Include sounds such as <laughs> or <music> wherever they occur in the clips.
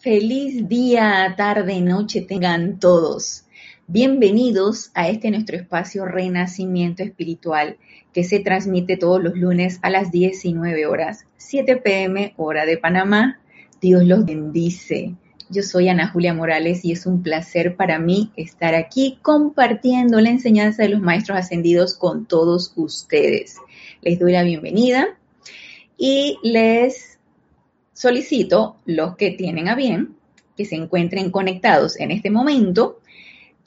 Feliz día, tarde, noche tengan todos. Bienvenidos a este nuestro espacio Renacimiento Espiritual que se transmite todos los lunes a las 19 horas, 7 pm hora de Panamá. Dios los bendice. Yo soy Ana Julia Morales y es un placer para mí estar aquí compartiendo la enseñanza de los maestros ascendidos con todos ustedes. Les doy la bienvenida y les solicito los que tienen a bien que se encuentren conectados en este momento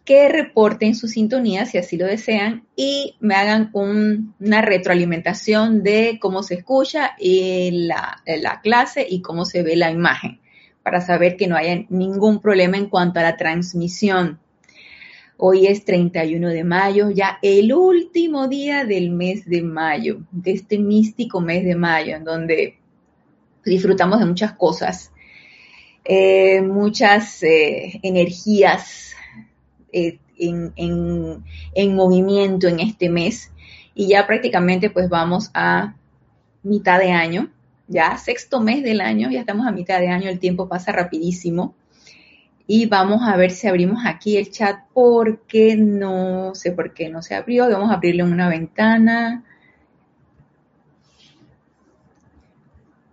que reporten su sintonía si así lo desean y me hagan una retroalimentación de cómo se escucha la, la clase y cómo se ve la imagen para saber que no haya ningún problema en cuanto a la transmisión. Hoy es 31 de mayo, ya el último día del mes de mayo, de este místico mes de mayo, en donde disfrutamos de muchas cosas, eh, muchas eh, energías eh, en, en, movimiento en este mes. Y ya prácticamente pues vamos a mitad de año, ya sexto mes del año, ya estamos a mitad de año, el tiempo pasa rapidísimo. Y vamos a ver si abrimos aquí el chat porque no sé por qué no se abrió, vamos a abrirle una ventana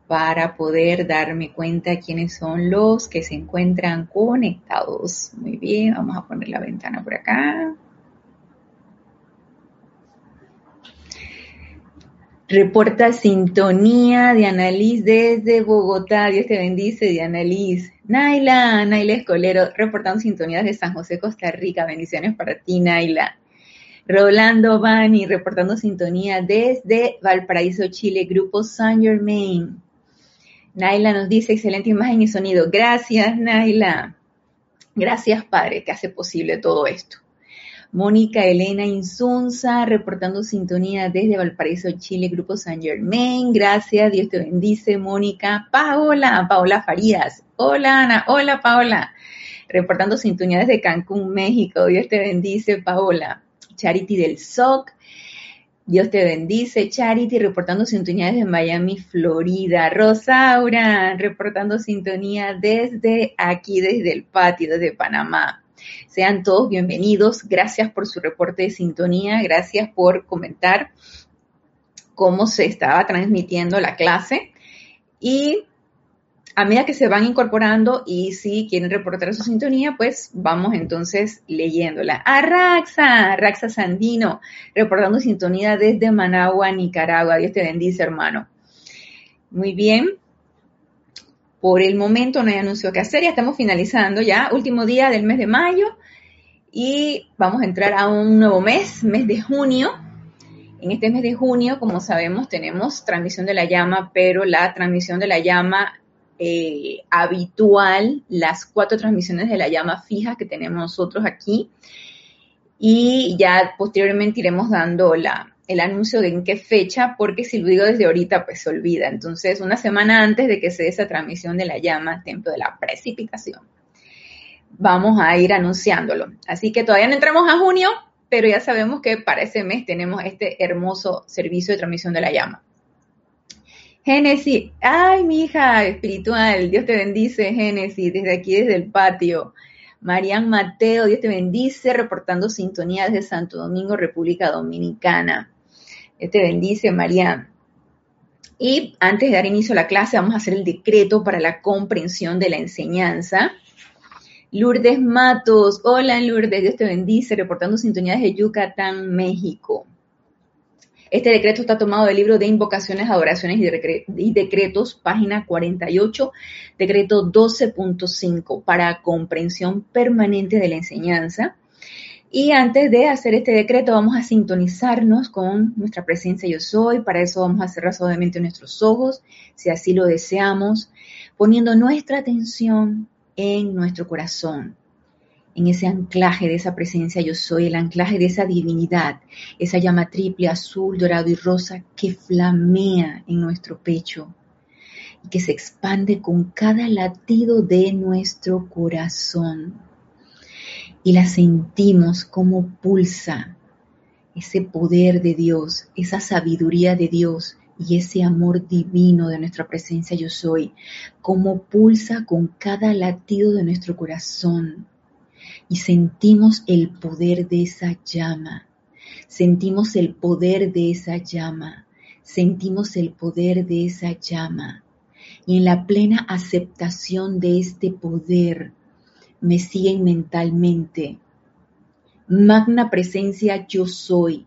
para poder darme cuenta quiénes son los que se encuentran conectados. Muy bien, vamos a poner la ventana por acá. Reporta sintonía de Annalise desde Bogotá. Dios te bendice, Diana Liz. Naila, Naila Escolero, reportando sintonía de San José, Costa Rica. Bendiciones para ti, Naila. Rolando Bani, reportando sintonía desde Valparaíso, Chile, Grupo Saint Germain. Naila nos dice, excelente imagen y sonido. Gracias, Naila. Gracias, Padre, que hace posible todo esto. Mónica Elena Insunza, reportando sintonía desde Valparaíso, Chile, Grupo San Germain. Gracias, Dios te bendice, Mónica. Paola, Paola Farías. Hola, Ana. Hola, Paola. Reportando sintonía desde Cancún, México. Dios te bendice, Paola. Charity del SOC. Dios te bendice, Charity, reportando sintonía desde Miami, Florida. Rosaura, reportando sintonía desde aquí, desde el patio, desde Panamá. Sean todos bienvenidos. Gracias por su reporte de sintonía. Gracias por comentar cómo se estaba transmitiendo la clase. Y a medida que se van incorporando y si quieren reportar su sintonía, pues vamos entonces leyéndola. A Raxa, Raxa Sandino, reportando sintonía desde Managua, Nicaragua. Dios te bendice, hermano. Muy bien. Por el momento no hay anuncio que hacer, ya estamos finalizando ya, último día del mes de mayo y vamos a entrar a un nuevo mes, mes de junio. En este mes de junio, como sabemos, tenemos transmisión de la llama, pero la transmisión de la llama eh, habitual las cuatro transmisiones de la llama fija que tenemos nosotros aquí y ya posteriormente iremos dando la, el anuncio de en qué fecha, porque si lo digo desde ahorita, pues se olvida. Entonces, una semana antes de que se dé esa transmisión de la llama, templo de la precipitación, vamos a ir anunciándolo. Así que todavía no entramos a junio, pero ya sabemos que para ese mes tenemos este hermoso servicio de transmisión de la llama. Génesis, ay, mi hija espiritual, Dios te bendice, Génesis, desde aquí, desde el patio. Marian Mateo, Dios te bendice, reportando sintonía desde Santo Domingo, República Dominicana. Dios te bendice, Marian. Y antes de dar inicio a la clase, vamos a hacer el decreto para la comprensión de la enseñanza. Lourdes Matos, hola Lourdes, Dios te bendice, reportando sintonía desde Yucatán, México. Este decreto está tomado del libro de invocaciones, adoraciones y decretos, página 48, decreto 12.5, para comprensión permanente de la enseñanza. Y antes de hacer este decreto, vamos a sintonizarnos con nuestra presencia yo soy. Para eso vamos a cerrar suavemente nuestros ojos, si así lo deseamos, poniendo nuestra atención en nuestro corazón en ese anclaje de esa presencia yo soy, el anclaje de esa divinidad, esa llama triple, azul, dorado y rosa que flamea en nuestro pecho y que se expande con cada latido de nuestro corazón. Y la sentimos como pulsa ese poder de Dios, esa sabiduría de Dios y ese amor divino de nuestra presencia yo soy, como pulsa con cada latido de nuestro corazón y sentimos el poder de esa llama, sentimos el poder de esa llama, sentimos el poder de esa llama. Y en la plena aceptación de este poder me siguen mentalmente. Magna presencia yo soy,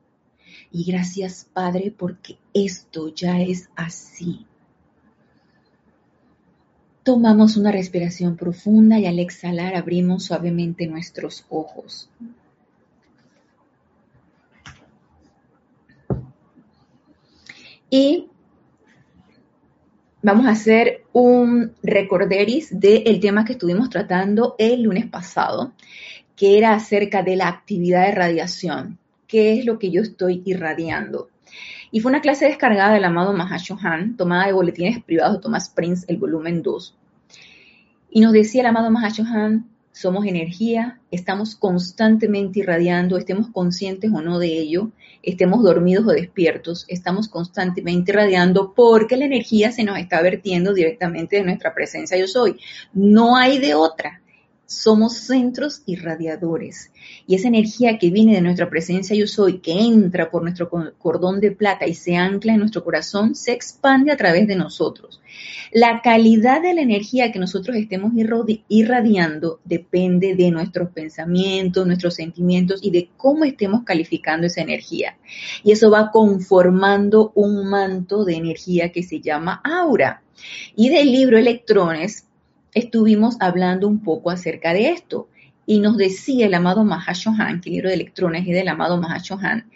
Y gracias, Padre, porque esto ya es así. Tomamos una respiración profunda y al exhalar abrimos suavemente nuestros ojos. Y vamos a hacer un recorderis del tema que estuvimos tratando el lunes pasado, que era acerca de la actividad de radiación qué es lo que yo estoy irradiando. Y fue una clase descargada del amado Mahashohan, tomada de boletines privados de Thomas Prince, el volumen 2. Y nos decía el amado Mahashohan, somos energía, estamos constantemente irradiando, estemos conscientes o no de ello, estemos dormidos o despiertos, estamos constantemente irradiando porque la energía se nos está vertiendo directamente de nuestra presencia yo soy. No hay de otra somos centros irradiadores. Y esa energía que viene de nuestra presencia yo soy, que entra por nuestro cordón de plata y se ancla en nuestro corazón, se expande a través de nosotros. La calidad de la energía que nosotros estemos irradiando depende de nuestros pensamientos, nuestros sentimientos y de cómo estemos calificando esa energía. Y eso va conformando un manto de energía que se llama aura. Y del libro Electrones estuvimos hablando un poco acerca de esto y nos decía el amado Mahashohan, que el libro de electrones es del amado Mahashohan,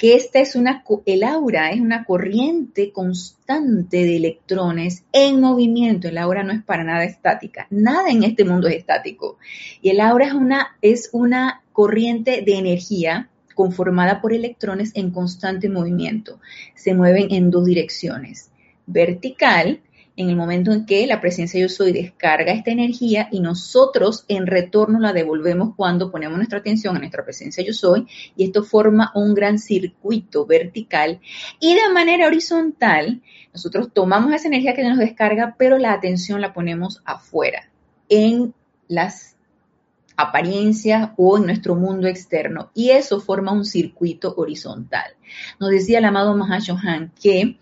que esta es una, el aura es una corriente constante de electrones en movimiento. El aura no es para nada estática. Nada en este mundo es estático. Y el aura es una, es una corriente de energía conformada por electrones en constante movimiento. Se mueven en dos direcciones. Vertical, en el momento en que la presencia yo soy descarga esta energía y nosotros en retorno la devolvemos cuando ponemos nuestra atención en nuestra presencia yo soy y esto forma un gran circuito vertical y de manera horizontal nosotros tomamos esa energía que nos descarga pero la atención la ponemos afuera en las apariencias o en nuestro mundo externo y eso forma un circuito horizontal. Nos decía el amado Mahashohan que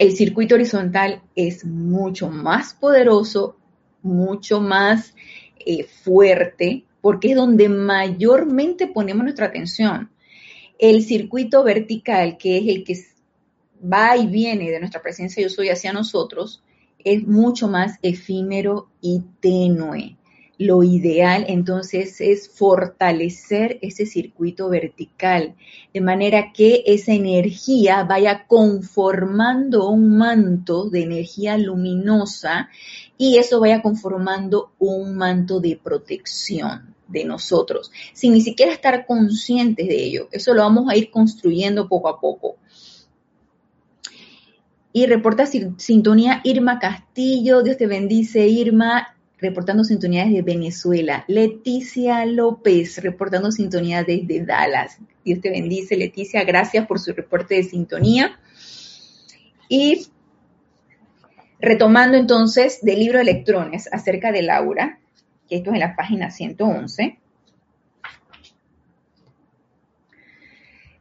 el circuito horizontal es mucho más poderoso, mucho más eh, fuerte, porque es donde mayormente ponemos nuestra atención. El circuito vertical, que es el que va y viene de nuestra presencia yo soy hacia nosotros, es mucho más efímero y tenue lo ideal entonces es fortalecer ese circuito vertical, de manera que esa energía vaya conformando un manto de energía luminosa y eso vaya conformando un manto de protección de nosotros, sin ni siquiera estar conscientes de ello. Eso lo vamos a ir construyendo poco a poco. Y reporta sintonía Irma Castillo, Dios te bendice Irma, reportando sintonía desde Venezuela. Leticia López, reportando sintonía desde Dallas. Dios te bendice, Leticia. Gracias por su reporte de sintonía. Y retomando entonces del libro de electrones acerca de Laura, que esto es en la página 111.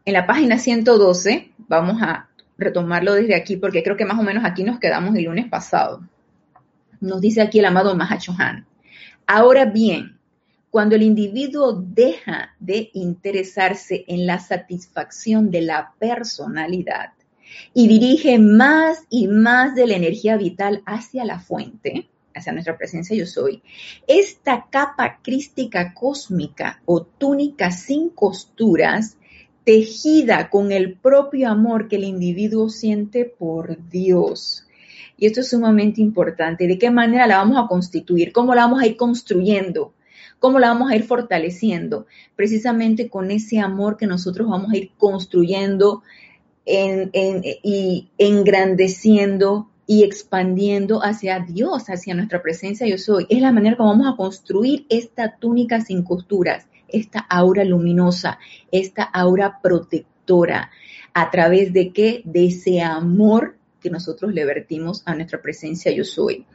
En la página 112 vamos a retomarlo desde aquí porque creo que más o menos aquí nos quedamos el lunes pasado. Nos dice aquí el amado Mahachohan. Ahora bien, cuando el individuo deja de interesarse en la satisfacción de la personalidad y dirige más y más de la energía vital hacia la fuente, hacia nuestra presencia yo soy, esta capa crística cósmica o túnica sin costuras, tejida con el propio amor que el individuo siente por Dios. Y esto es sumamente importante. ¿De qué manera la vamos a constituir? ¿Cómo la vamos a ir construyendo? ¿Cómo la vamos a ir fortaleciendo? Precisamente con ese amor que nosotros vamos a ir construyendo y engrandeciendo y expandiendo hacia Dios, hacia nuestra presencia yo soy. Es la manera como vamos a construir esta túnica sin costuras, esta aura luminosa, esta aura protectora. ¿A través de qué? De ese amor que nosotros le vertimos a nuestra presencia yo soy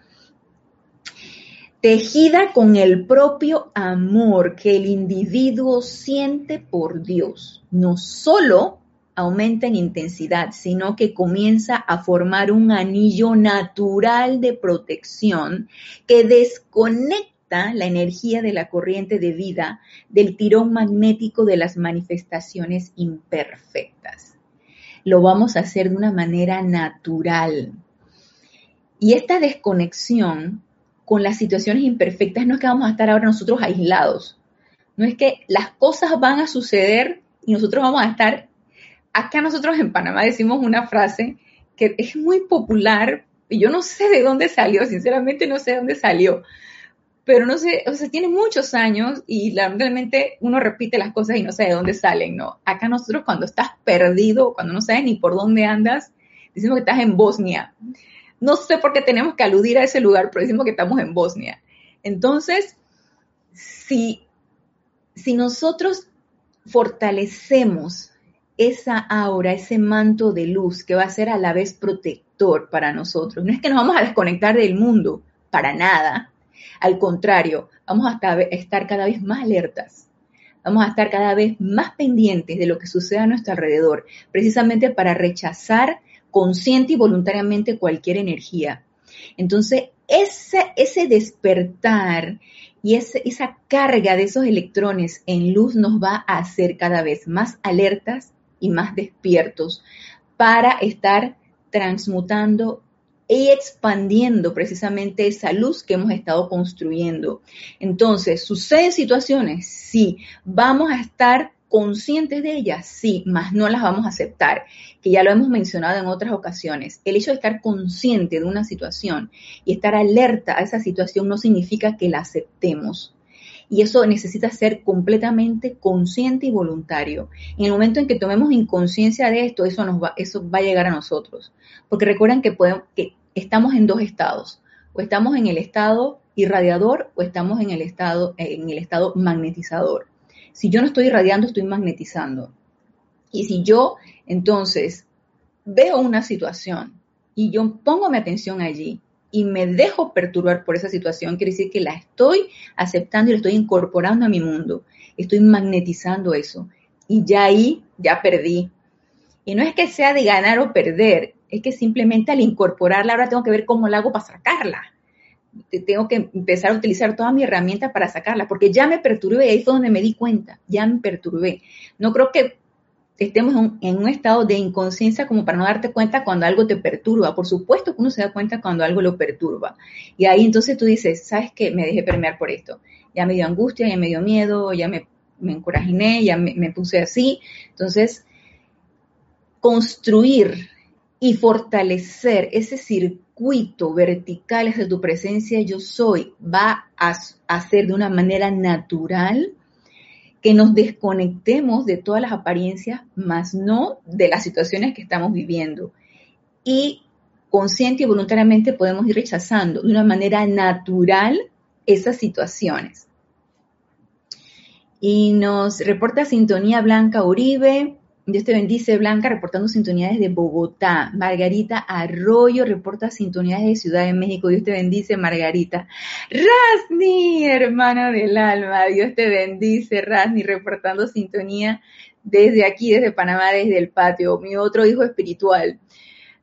tejida con el propio amor que el individuo siente por Dios. No solo aumenta en intensidad, sino que comienza a formar un anillo natural de protección que desconecta la energía de la corriente de vida del tirón magnético de las manifestaciones imperfectas. Lo vamos a hacer de una manera natural. Y esta desconexión con las situaciones imperfectas no es que vamos a estar ahora nosotros aislados. No es que las cosas van a suceder y nosotros vamos a estar. Acá nosotros en Panamá decimos una frase que es muy popular y yo no sé de dónde salió, sinceramente no sé de dónde salió, pero no sé, o sea, tiene muchos años y realmente uno repite las cosas y no sé de dónde salen, ¿no? Acá nosotros cuando estás perdido, cuando no sabes ni por dónde andas, decimos que estás en Bosnia. No sé por qué tenemos que aludir a ese lugar, pero decimos que estamos en Bosnia. Entonces, si, si nosotros fortalecemos esa aura, ese manto de luz que va a ser a la vez protector para nosotros, no es que nos vamos a desconectar del mundo, para nada. Al contrario, vamos a estar cada vez más alertas, vamos a estar cada vez más pendientes de lo que sucede a nuestro alrededor, precisamente para rechazar consciente y voluntariamente cualquier energía. Entonces, ese, ese despertar y esa carga de esos electrones en luz nos va a hacer cada vez más alertas y más despiertos para estar transmutando y expandiendo precisamente esa luz que hemos estado construyendo. Entonces, ¿suceden situaciones? Sí, vamos a estar conscientes de ellas, sí, mas no las vamos a aceptar, que ya lo hemos mencionado en otras ocasiones. El hecho de estar consciente de una situación y estar alerta a esa situación no significa que la aceptemos. Y eso necesita ser completamente consciente y voluntario. En el momento en que tomemos inconsciencia de esto, eso, nos va, eso va a llegar a nosotros. Porque recuerden que, podemos, que estamos en dos estados. O estamos en el estado irradiador o estamos en el estado, en el estado magnetizador. Si yo no estoy irradiando, estoy magnetizando. Y si yo entonces veo una situación y yo pongo mi atención allí y me dejo perturbar por esa situación, quiere decir que la estoy aceptando y la estoy incorporando a mi mundo. Estoy magnetizando eso. Y ya ahí, ya perdí. Y no es que sea de ganar o perder, es que simplemente al incorporarla ahora tengo que ver cómo la hago para sacarla tengo que empezar a utilizar toda mi herramienta para sacarla, porque ya me perturbé, ahí fue donde me di cuenta, ya me perturbé. No creo que estemos en un estado de inconsciencia como para no darte cuenta cuando algo te perturba. Por supuesto que uno se da cuenta cuando algo lo perturba. Y ahí entonces tú dices, ¿sabes qué? Me dejé permear por esto. Ya me dio angustia, ya me dio miedo, ya me, me encorajiné, ya me, puse así. Entonces, construir y fortalecer ese circuito vertical de tu presencia yo soy va a hacer de una manera natural que nos desconectemos de todas las apariencias, más no de las situaciones que estamos viviendo. Y consciente y voluntariamente podemos ir rechazando de una manera natural esas situaciones. Y nos reporta Sintonía Blanca Uribe, Dios te bendice, Blanca, reportando sintonía desde Bogotá. Margarita Arroyo reporta sintonía desde Ciudad de México. Dios te bendice, Margarita. Rasni, hermana del alma. Dios te bendice, Rasni, reportando sintonía desde aquí, desde Panamá, desde el patio. Mi otro hijo espiritual.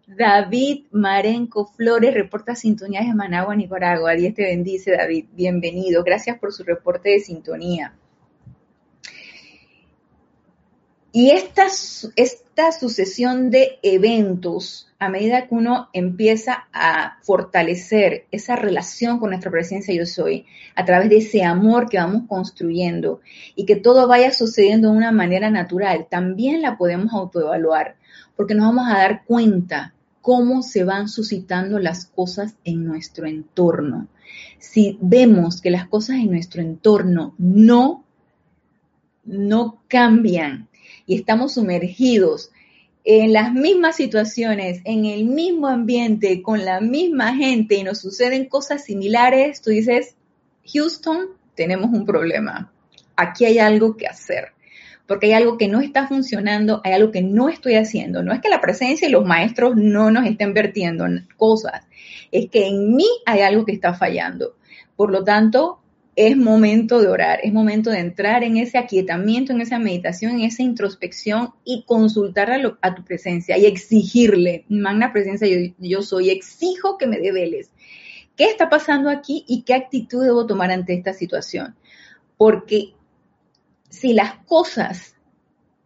David Marenco Flores reporta sintonía de Managua, Nicaragua. Dios te bendice, David. Bienvenido. Gracias por su reporte de sintonía. Y esta, esta sucesión de eventos, a medida que uno empieza a fortalecer esa relación con nuestra presencia yo soy, a través de ese amor que vamos construyendo y que todo vaya sucediendo de una manera natural, también la podemos autoevaluar, porque nos vamos a dar cuenta cómo se van suscitando las cosas en nuestro entorno. Si vemos que las cosas en nuestro entorno no, no cambian, y estamos sumergidos en las mismas situaciones, en el mismo ambiente, con la misma gente y nos suceden cosas similares, tú dices, Houston, tenemos un problema. Aquí hay algo que hacer. Porque hay algo que no está funcionando, hay algo que no estoy haciendo. No es que la presencia y los maestros no nos estén vertiendo cosas, es que en mí hay algo que está fallando. Por lo tanto, es momento de orar, es momento de entrar en ese aquietamiento, en esa meditación, en esa introspección y consultar a, tu presencia y exigirle, magna presencia, yo, yo, soy, exijo que me develes. ¿Qué está pasando aquí y qué actitud debo tomar ante esta situación? Porque si las cosas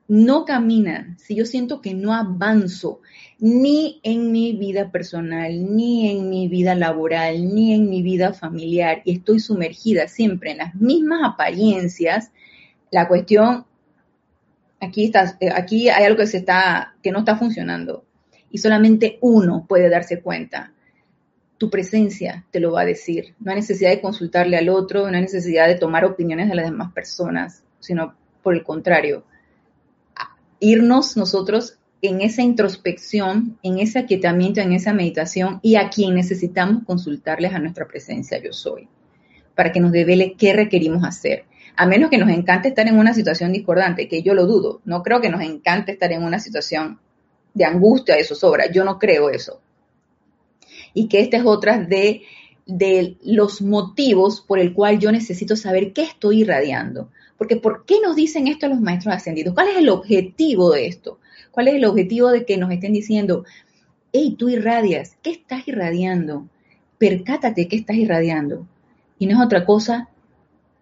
no caminan, si yo siento que no avanzo, ni en mi vida personal, ni en mi vida laboral, ni en mi vida familiar, y estoy sumergida siempre en las mismas apariencias, la cuestión, aquí, está, eh, aquí hay algo que, se está, que no está funcionando, y solamente uno puede darse cuenta. Tu presencia te lo va a decir. No hay necesidad de consultarle al otro, no hay necesidad de tomar opiniones de las demás personas, sino por el contrario, irnos nosotros en esa introspección, en ese aquietamiento, en esa meditación y a quien necesitamos consultarles a nuestra presencia yo soy, para que nos devele qué requerimos hacer. A menos que nos encante estar en una situación discordante, que yo lo dudo, no creo que nos encante estar en una situación de angustia, eso sobra, yo no creo eso. Y que esta es otra de, de los motivos por el cual yo necesito saber qué estoy irradiando. Porque ¿por qué nos dicen esto los maestros ascendidos? ¿Cuál es el objetivo de esto? ¿Cuál es el objetivo de que nos estén diciendo, hey, tú irradias, ¿qué estás irradiando? Percátate qué estás irradiando. Y no es otra cosa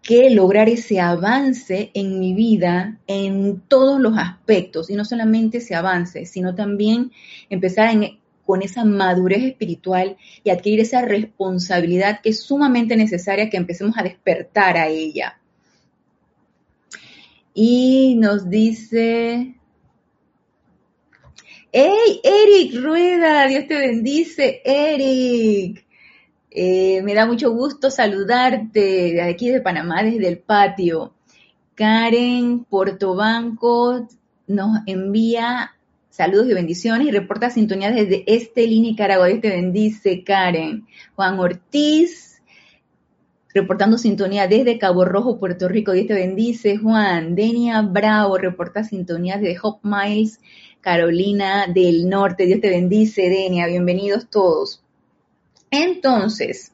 que lograr ese avance en mi vida en todos los aspectos, y no solamente ese avance, sino también empezar con esa madurez espiritual y adquirir esa responsabilidad que es sumamente necesaria que empecemos a despertar a ella. Y nos dice, ¡Hey, Eric Rueda! Dios te bendice, Eric. Eh, me da mucho gusto saludarte de aquí de Panamá, desde el patio. Karen Portobanco nos envía saludos y bendiciones y reporta sintonía desde Estelí, Nicaragua. Dios te bendice, Karen. Juan Ortiz reportando sintonía desde Cabo Rojo, Puerto Rico. Dios te bendice, Juan. Denia Bravo reporta sintonía desde Hope Miles, Carolina del Norte. Dios te bendice, Denia. Bienvenidos todos. Entonces,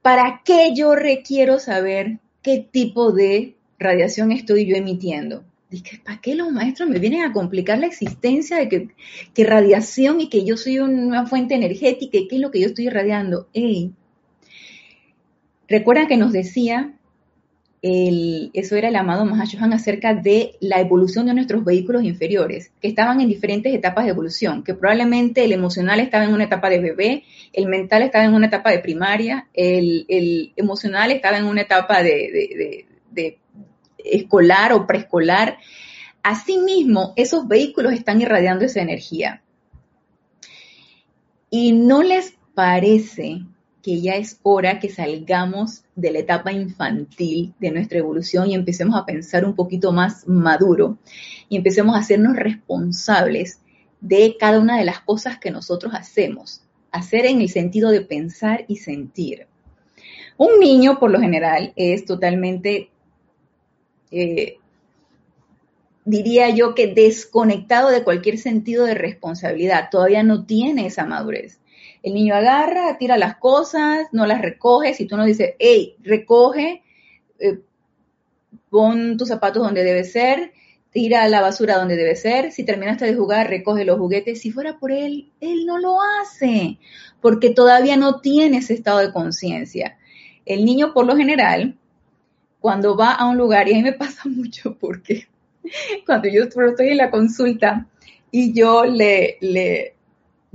¿para qué yo requiero saber qué tipo de radiación estoy yo emitiendo? Dije, ¿para qué los maestros me vienen a complicar la existencia de que, radiación y que yo soy una fuente energética y qué es lo que yo estoy irradiando? Ey, Recuerdan que nos decía, el, eso era el amado Mahashohan acerca de la evolución de nuestros vehículos inferiores, que estaban en diferentes etapas de evolución, que probablemente el emocional estaba en una etapa de bebé, el mental estaba en una etapa de primaria, el, emocional estaba en una etapa de, de escolar o preescolar. Asimismo, esos vehículos están irradiando esa energía. Y no les parece que ya es hora que salgamos de la etapa infantil de nuestra evolución y empecemos a pensar un poquito más maduro y empecemos a hacernos responsables de cada una de las cosas que nosotros hacemos. Hacer en el sentido de pensar y sentir. Un niño, por lo general, es totalmente, eh, diría yo que desconectado de cualquier sentido de responsabilidad. Todavía no tiene esa madurez. El niño agarra, tira las cosas, no las recoge. Si tú no dices, hey, recoge, eh, pon tus zapatos donde debe ser, tira la basura donde debe ser, si terminaste de jugar, recoge los juguetes. Si fuera por él, él no lo hace, porque todavía no tiene ese estado de conciencia. El niño, por lo general, cuando va a un lugar, y a mí me pasa <laughs> mucho porque cuando yo estoy en la consulta y yo le, le,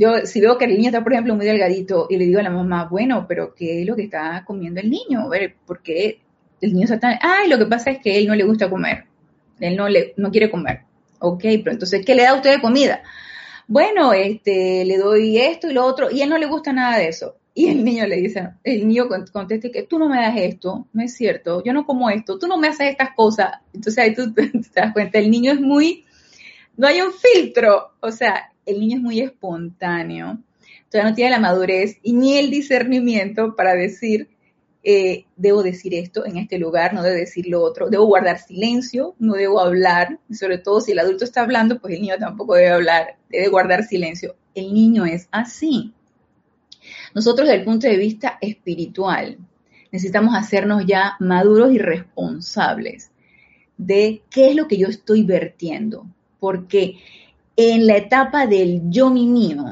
yo si veo que el niño está, por ejemplo, muy delgadito y le digo a la mamá, bueno, pero ¿qué es lo que está comiendo el niño? A ver, ¿por qué el niño está tan... Ay, lo que pasa es que él no le gusta comer él no, le, no quiere comer. Ok, pero entonces, ¿qué le da a usted de comida? Bueno, este, le doy esto y lo otro, y él no le gusta nada de eso. Y el niño le dice, el niño contesta que tú no me das esto, no es cierto, yo no como esto, tú no me haces estas cosas. Entonces ahí tú <laughs> te das cuenta, el niño es muy, no hay un filtro, o sea, el niño es muy espontáneo, todavía no tiene la madurez y ni el discernimiento para decir, eh, debo decir esto en este lugar, no debo decir lo otro, debo guardar silencio, no debo hablar, y sobre todo si el adulto está hablando, pues el niño tampoco debe hablar, debe guardar silencio. El niño es así. Nosotros desde el punto de vista espiritual necesitamos hacernos ya maduros y responsables de qué es lo que yo estoy vertiendo, porque en la etapa del yo mi mío,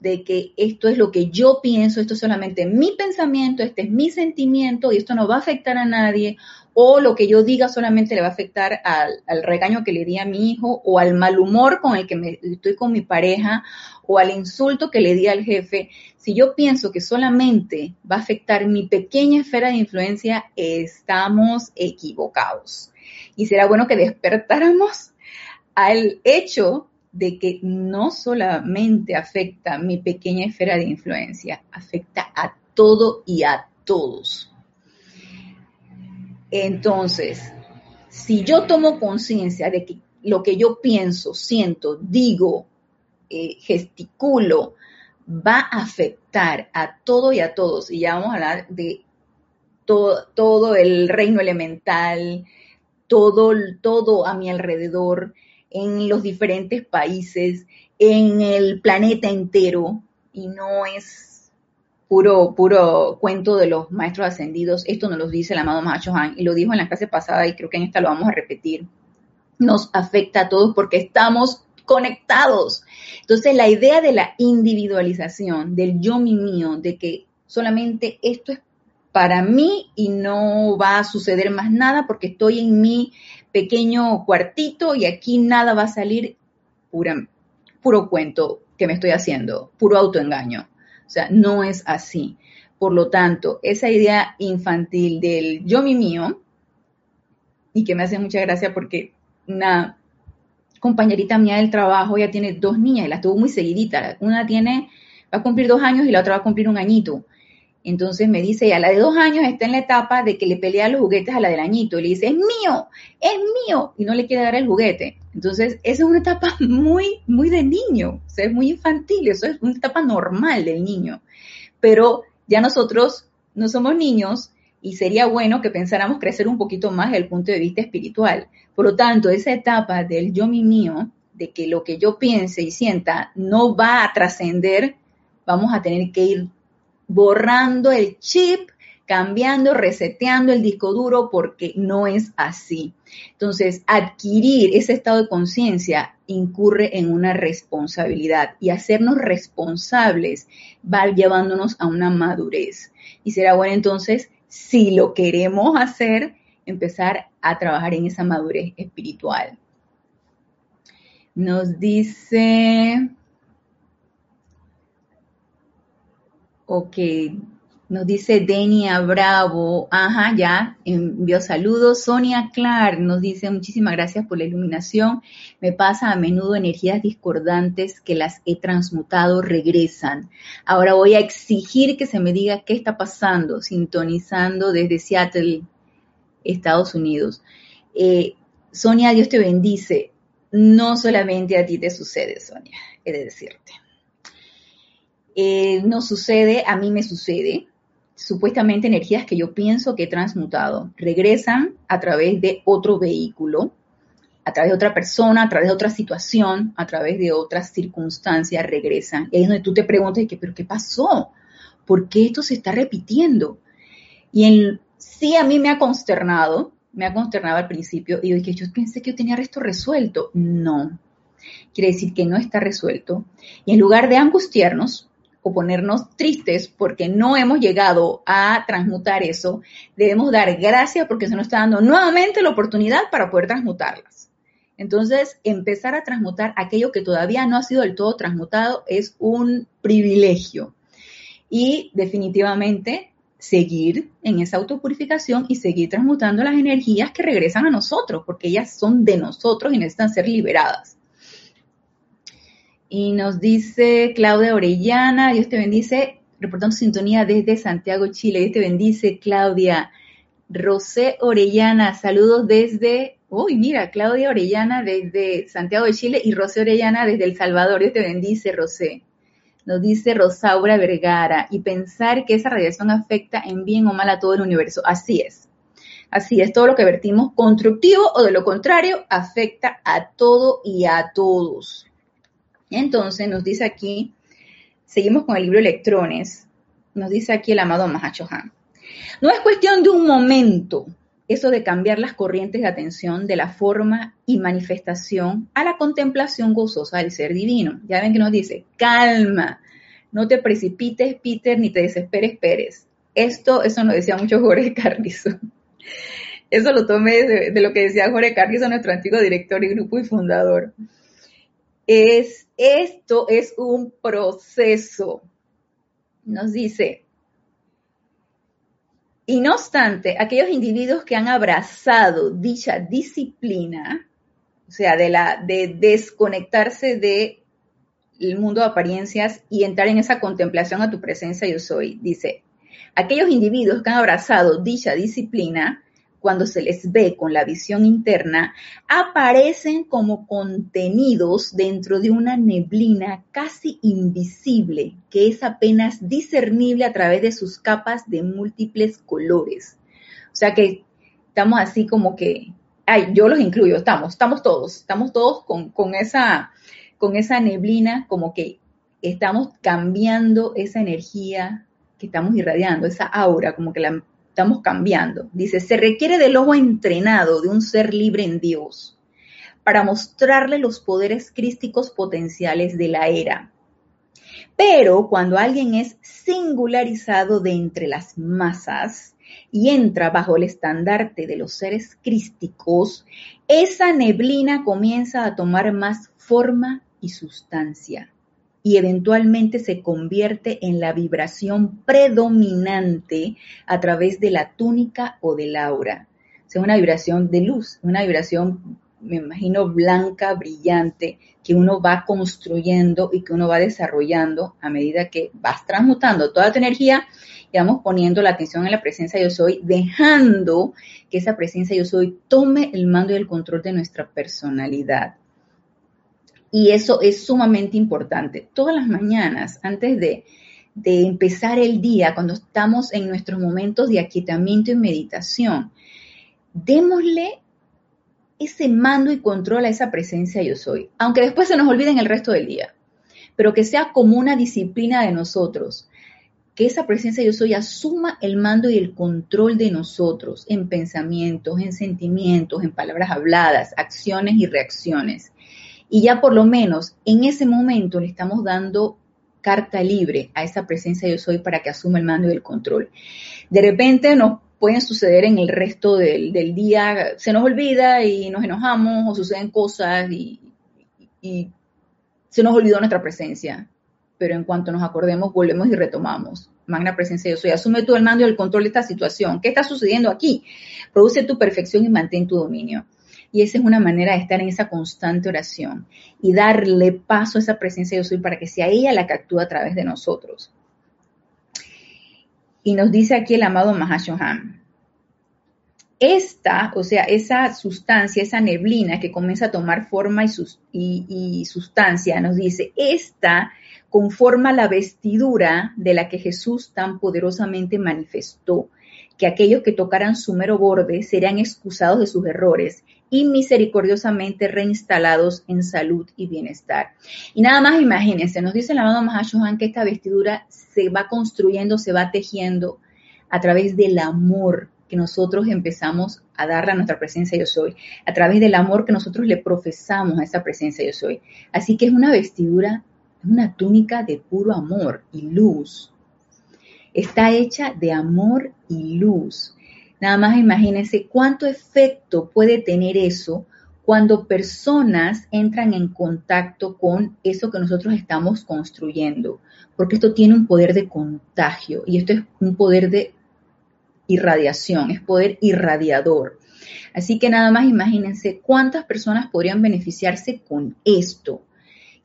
de que esto es lo que yo pienso, esto es solamente mi pensamiento, este es mi sentimiento y esto no va a afectar a nadie, o lo que yo diga solamente le va a afectar al, regaño que le di a mi hijo, o al mal humor con el que me, estoy con mi pareja, o al insulto que le di al jefe. Si yo pienso que solamente va a afectar mi pequeña esfera de influencia, estamos equivocados. Y será bueno que despertáramos al hecho de que no solamente afecta mi pequeña esfera de influencia, afecta a todo y a todos. Entonces, si yo tomo conciencia de que lo que yo pienso, siento, digo, eh, gesticulo, va a afectar a todo y a todos, y ya vamos a hablar de todo, todo el reino elemental, todo, todo a mi alrededor, en los diferentes países, en el planeta entero, y no es puro, puro cuento de los maestros ascendidos. Esto nos lo dice el amado Mahacho Han y lo dijo en la clase pasada y creo que en esta lo vamos a repetir. Nos afecta a todos porque estamos conectados. Entonces, la idea de la individualización, del yo mi mío, de que solamente esto es para mí y no va a suceder más nada porque estoy en mi pequeño cuartito y aquí nada va a salir puro cuento que me estoy haciendo, puro autoengaño. O sea, no es así. Por lo tanto, esa idea infantil del yo mi mío, y que me hace mucha gracia porque una compañerita mía del trabajo ya tiene dos niñas y las tuvo muy seguiditas. Una tiene, va a cumplir dos años y la otra va a cumplir un añito. Entonces me dice, a la de dos años está en la etapa de que le pelea los juguetes a la del añito y le dice, es mío, es mío, y no le quiere dar el juguete. Entonces, esa es una etapa <laughs> muy, muy de niño, es muy infantil, eso es una etapa normal del niño. Pero ya nosotros no somos niños y sería bueno que pensáramos crecer un poquito más desde el punto de vista espiritual. Por lo tanto, esa etapa del yo mi mío, de que lo que yo piense y sienta no va a trascender, vamos a tener que ir borrando el chip, cambiando, reseteando el disco duro porque no es así. Entonces, adquirir ese estado de conciencia incurre en una responsabilidad y hacernos responsables va llevándonos a una madurez. Y será bueno entonces, si lo queremos hacer, empezar a trabajar en esa madurez espiritual. Nos dice Ok, nos dice Denia Bravo, ajá, ya envió saludos. Sonia Clark nos dice muchísimas gracias por la iluminación. Me pasa a menudo energías discordantes que las he transmutado, regresan. Ahora voy a exigir que se me diga qué está pasando, sintonizando desde Seattle, Estados Unidos. Eh, Sonia, Dios te bendice. No solamente a ti te sucede, Sonia, he de decirte. Eh, no sucede, a mí me sucede. Supuestamente energías que yo pienso que he transmutado regresan a través de otro vehículo, a través de otra persona, a través de otra situación, a través de otras circunstancias, regresan. Y ahí es donde tú te preguntas, ¿pero qué pasó? ¿Por qué esto se está repitiendo? Y en, sí a mí me ha consternado, me ha consternado al principio y yo dije, yo pensé que yo tenía esto resuelto. No, quiere decir que no está resuelto. Y en lugar de angustiarnos ponernos tristes porque no hemos llegado a transmutar eso, debemos dar gracias porque se nos está dando nuevamente la oportunidad para poder transmutarlas. Entonces, empezar a transmutar aquello que todavía no ha sido del todo transmutado es un privilegio. Y definitivamente seguir en esa autopurificación y seguir transmutando las energías que regresan a nosotros, porque ellas son de nosotros y necesitan ser liberadas. Y nos dice Claudia Orellana, Dios te bendice, reportando sintonía desde Santiago, Chile. Dios te bendice, Claudia. Rosé Orellana, saludos desde, uy, mira, Claudia Orellana desde Santiago de Chile y Rosé Orellana desde El Salvador. Dios te bendice, Rosé. Nos dice Rosaura Vergara, y pensar que esa radiación afecta en bien o mal a todo el universo. Así es. Así es, todo lo que vertimos constructivo o de lo contrario afecta a todo y a todos. Entonces nos dice aquí, seguimos con el libro Electrones, nos dice aquí el amado Mahachohan. No es cuestión de un momento eso de cambiar las corrientes de atención de la forma y manifestación a la contemplación gozosa del ser divino. Ya ven que nos dice, calma, no te precipites, Peter, ni te desesperes, Pérez. Esto, eso nos decía mucho Jorge Carrizo. Eso lo tomé de, lo que decía Jorge Carrizo, nuestro antiguo director y grupo y fundador es, esto es un proceso. Nos dice, y no obstante, aquellos individuos que han abrazado dicha disciplina, o sea, de, la, de desconectarse del mundo de apariencias y entrar en esa contemplación a tu presencia yo soy, dice, aquellos individuos que han abrazado dicha disciplina cuando se les ve con la visión interna, aparecen como contenidos dentro de una neblina casi invisible que es apenas discernible a través de sus capas de múltiples colores. O sea que estamos así como que, ay, yo los incluyo, estamos, estamos todos, estamos todos con, con esa, con esa neblina como que estamos cambiando esa energía que estamos irradiando, esa aura, como que la estamos cambiando. Dice, se requiere del ojo entrenado de un ser libre en Dios para mostrarle los poderes crísticos potenciales de la era. Pero cuando alguien es singularizado de entre las masas y entra bajo el estandarte de los seres crísticos, esa neblina comienza a tomar más forma y sustancia y eventualmente se convierte en la vibración predominante a través de la túnica o del aura. es una vibración de luz, una vibración, me imagino, blanca, brillante, que uno va construyendo y que uno va desarrollando a medida que vas transmutando toda tu energía y vamos poniendo la atención en la presencia yo soy, dejando que esa presencia yo soy tome el mando y el control de nuestra personalidad. Y eso es sumamente importante. Todas las mañanas, antes de, empezar el día, cuando estamos en nuestros momentos de aquietamiento y meditación, démosle ese mando y control a esa presencia yo soy, aunque después se nos olviden el resto del día, pero que sea como una disciplina de nosotros, que esa presencia yo soy asuma el mando y el control de nosotros en pensamientos, en sentimientos, en palabras habladas, acciones y reacciones. Y ya por lo menos en ese momento le estamos dando carta libre a esa presencia yo soy para que asuma el mando y el control. De repente nos pueden suceder en el resto del, día, se nos olvida y nos enojamos o suceden cosas y, se nos olvidó nuestra presencia. Pero en cuanto nos acordemos, volvemos y retomamos. Magna presencia yo soy. Asume tú el mando y el control de esta situación. ¿Qué está sucediendo aquí? Produce tu perfección y mantén tu dominio. Y esa es una manera de estar en esa constante oración y darle paso a esa presencia de yo soy para que sea ella la que actúe a través de nosotros. Y nos dice aquí el amado Mahashohan, esta, o sea, esa sustancia, esa neblina que comienza a tomar forma y, y, sustancia, nos dice, esta conforma la vestidura de la que Jesús tan poderosamente manifestó, que aquellos que tocaran su mero borde serían excusados de sus errores y misericordiosamente reinstalados en salud y bienestar. Y nada más imagínense, nos dice el amado Mahashohan que esta vestidura se va construyendo, se va tejiendo a través del amor que nosotros empezamos a darle a nuestra presencia yo soy, a través del amor que nosotros le profesamos a esa presencia yo soy. Así que es una vestidura, una túnica de puro amor y luz. Está hecha de amor y luz. Nada más imagínense cuánto efecto puede tener eso cuando personas entran en contacto con eso que nosotros estamos construyendo, porque esto tiene un poder de contagio y esto es un poder de irradiación, es poder irradiador. Así que nada más imagínense cuántas personas podrían beneficiarse con esto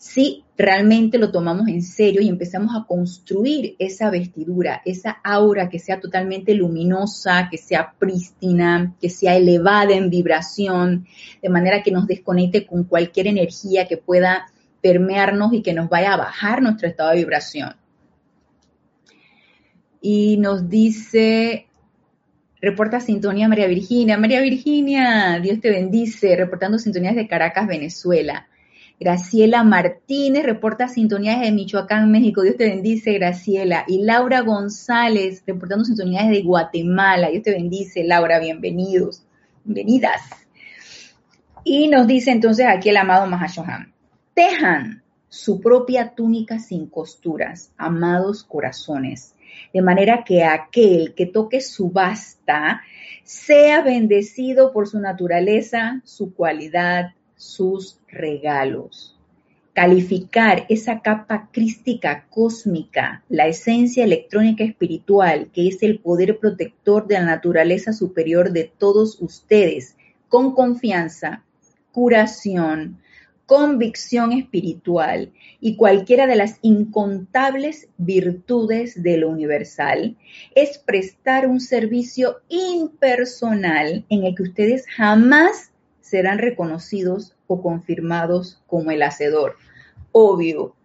si realmente lo tomamos en serio y empezamos a construir esa vestidura, esa aura que sea totalmente luminosa, que sea prístina, que sea elevada en vibración, de manera que nos desconecte con cualquier energía que pueda permearnos y que nos vaya a bajar nuestro estado de vibración. Y nos dice, reporta sintonía María Virginia. María Virginia, Dios te bendice, reportando sintonías de Caracas, Venezuela. Graciela Martínez reporta sintonías de Michoacán, México. Dios te bendice, Graciela. Y Laura González reportando sintonías de Guatemala. Dios te bendice, Laura. Bienvenidos. Bienvenidas. Y nos dice entonces aquí el amado Mahashohan. Tejan su propia túnica sin costuras, amados corazones, de manera que aquel que toque su basta sea bendecido por su naturaleza, su cualidad, sus regalos. Calificar esa capa crística cósmica, la esencia electrónica espiritual, que es el poder protector de la naturaleza superior de todos ustedes, con confianza, curación, convicción espiritual y cualquiera de las incontables virtudes de lo universal, es prestar un servicio impersonal en el que ustedes jamás serán reconocidos confirmados como el hacedor. Obvio,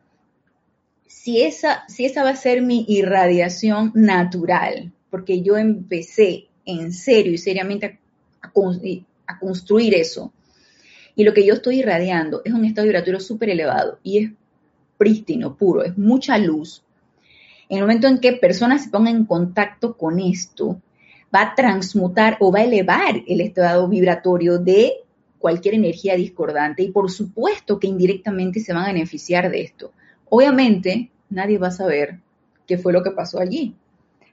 si esa, si esa va a ser mi irradiación natural, porque yo empecé en serio y seriamente a, a construir eso, y lo que yo estoy irradiando es un estado vibratorio súper elevado y es prístino, puro, es mucha luz. En el momento en que personas se pongan en contacto con esto, va a transmutar o va a elevar el estado vibratorio de cualquier energía discordante y por supuesto que indirectamente se van a beneficiar de esto. Obviamente, nadie va a saber qué fue lo que pasó allí.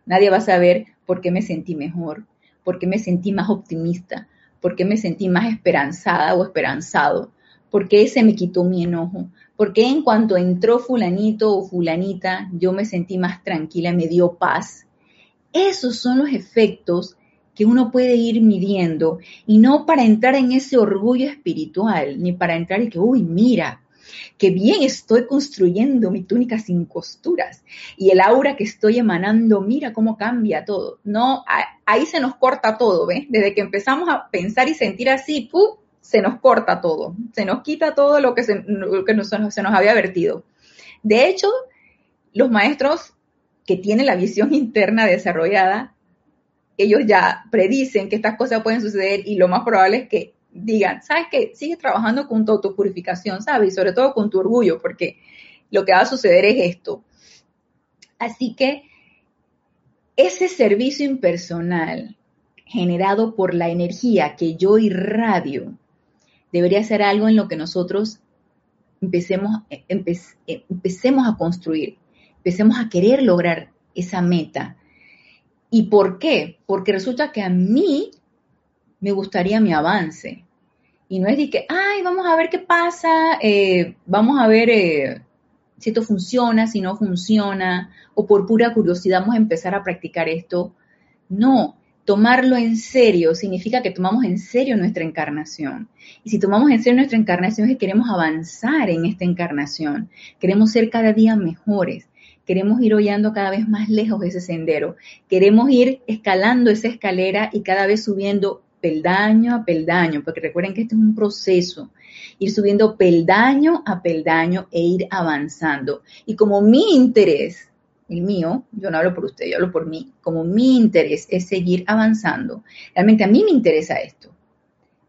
Nadie va a saber por qué me sentí mejor, por qué me sentí más optimista, por qué me sentí más esperanzada o esperanzado, por qué se me quitó mi enojo, por qué en cuanto entró fulanito o fulanita yo me sentí más tranquila, me dio paz. Esos son los efectos que uno puede ir midiendo y no para entrar en ese orgullo espiritual, ni para entrar y que, uy, mira, que bien estoy construyendo mi túnica sin costuras y el aura que estoy emanando, mira cómo cambia todo. No, ahí se nos corta todo, ¿ves? Desde que empezamos a pensar y sentir así, ¡pum! se nos corta todo, se nos quita todo lo que se, que nos, se nos había vertido. De hecho, los maestros que tienen la visión <laughs> interna desarrollada ellos ya predicen que estas cosas pueden suceder y lo más probable es que digan, ¿sabes qué? Sigue trabajando con tu autopurificación, ¿sabes? Y sobre todo con tu orgullo, porque lo que va a suceder es esto. Así que ese servicio impersonal generado por la energía que yo irradio debería ser algo en lo que nosotros empecemos, empecemos a construir, empecemos a querer lograr esa meta ¿Y por qué? Porque resulta que a mí me gustaría mi avance. Y no es de que, ay, vamos a ver qué pasa, eh, vamos a ver eh, si esto funciona, si no funciona, o por pura curiosidad vamos a empezar a practicar esto. No, tomarlo en serio significa que tomamos en serio nuestra encarnación. Y si tomamos en serio nuestra encarnación es que queremos avanzar en esta encarnación, queremos ser cada día mejores, queremos ir hollando cada vez más lejos ese sendero, queremos ir escalando esa escalera y cada vez subiendo peldaño a peldaño, porque recuerden que este es un proceso, ir subiendo peldaño a peldaño e ir avanzando. Y como mi interés, el mío, yo no hablo por usted, yo hablo por mí, como mi interés es seguir avanzando, realmente a mí me interesa esto.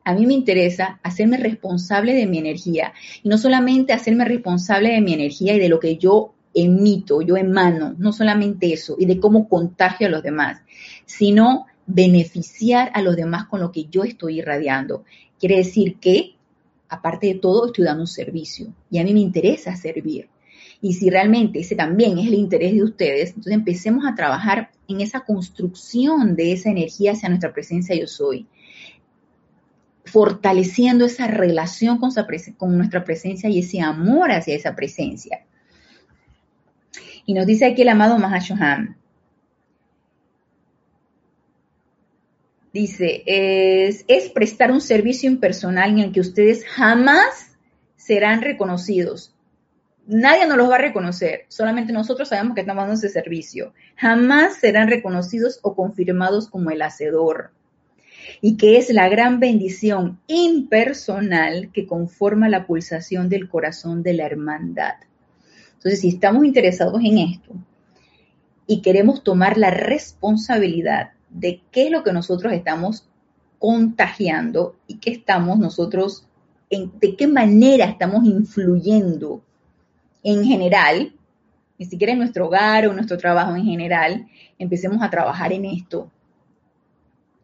A mí me interesa hacerme responsable de mi energía y no solamente hacerme responsable de mi energía y de lo que yo emito, yo emano, no solamente eso, y de cómo contagio a los demás, sino beneficiar a los demás con lo que yo estoy irradiando. Quiere decir que, aparte de todo, estoy dando un servicio y a mí me interesa servir. Y si realmente ese también es el interés de ustedes, entonces empecemos a trabajar en esa construcción de esa energía hacia nuestra presencia yo soy, fortaleciendo esa relación con, nuestra presencia y ese amor hacia esa presencia. Y nos dice aquí el amado Mahashohan, dice, es, es, prestar un servicio impersonal en el que ustedes jamás serán reconocidos, Nadie nos los va a reconocer, solamente nosotros sabemos que estamos dando ese servicio. Jamás serán reconocidos o confirmados como el hacedor. Y que es la gran bendición impersonal que conforma la pulsación del corazón de la hermandad. Entonces, si estamos interesados en esto y queremos tomar la responsabilidad de qué es lo que nosotros estamos contagiando y qué estamos nosotros, de qué manera estamos influyendo en general, ni siquiera en nuestro hogar o en nuestro trabajo en general, empecemos a trabajar en esto.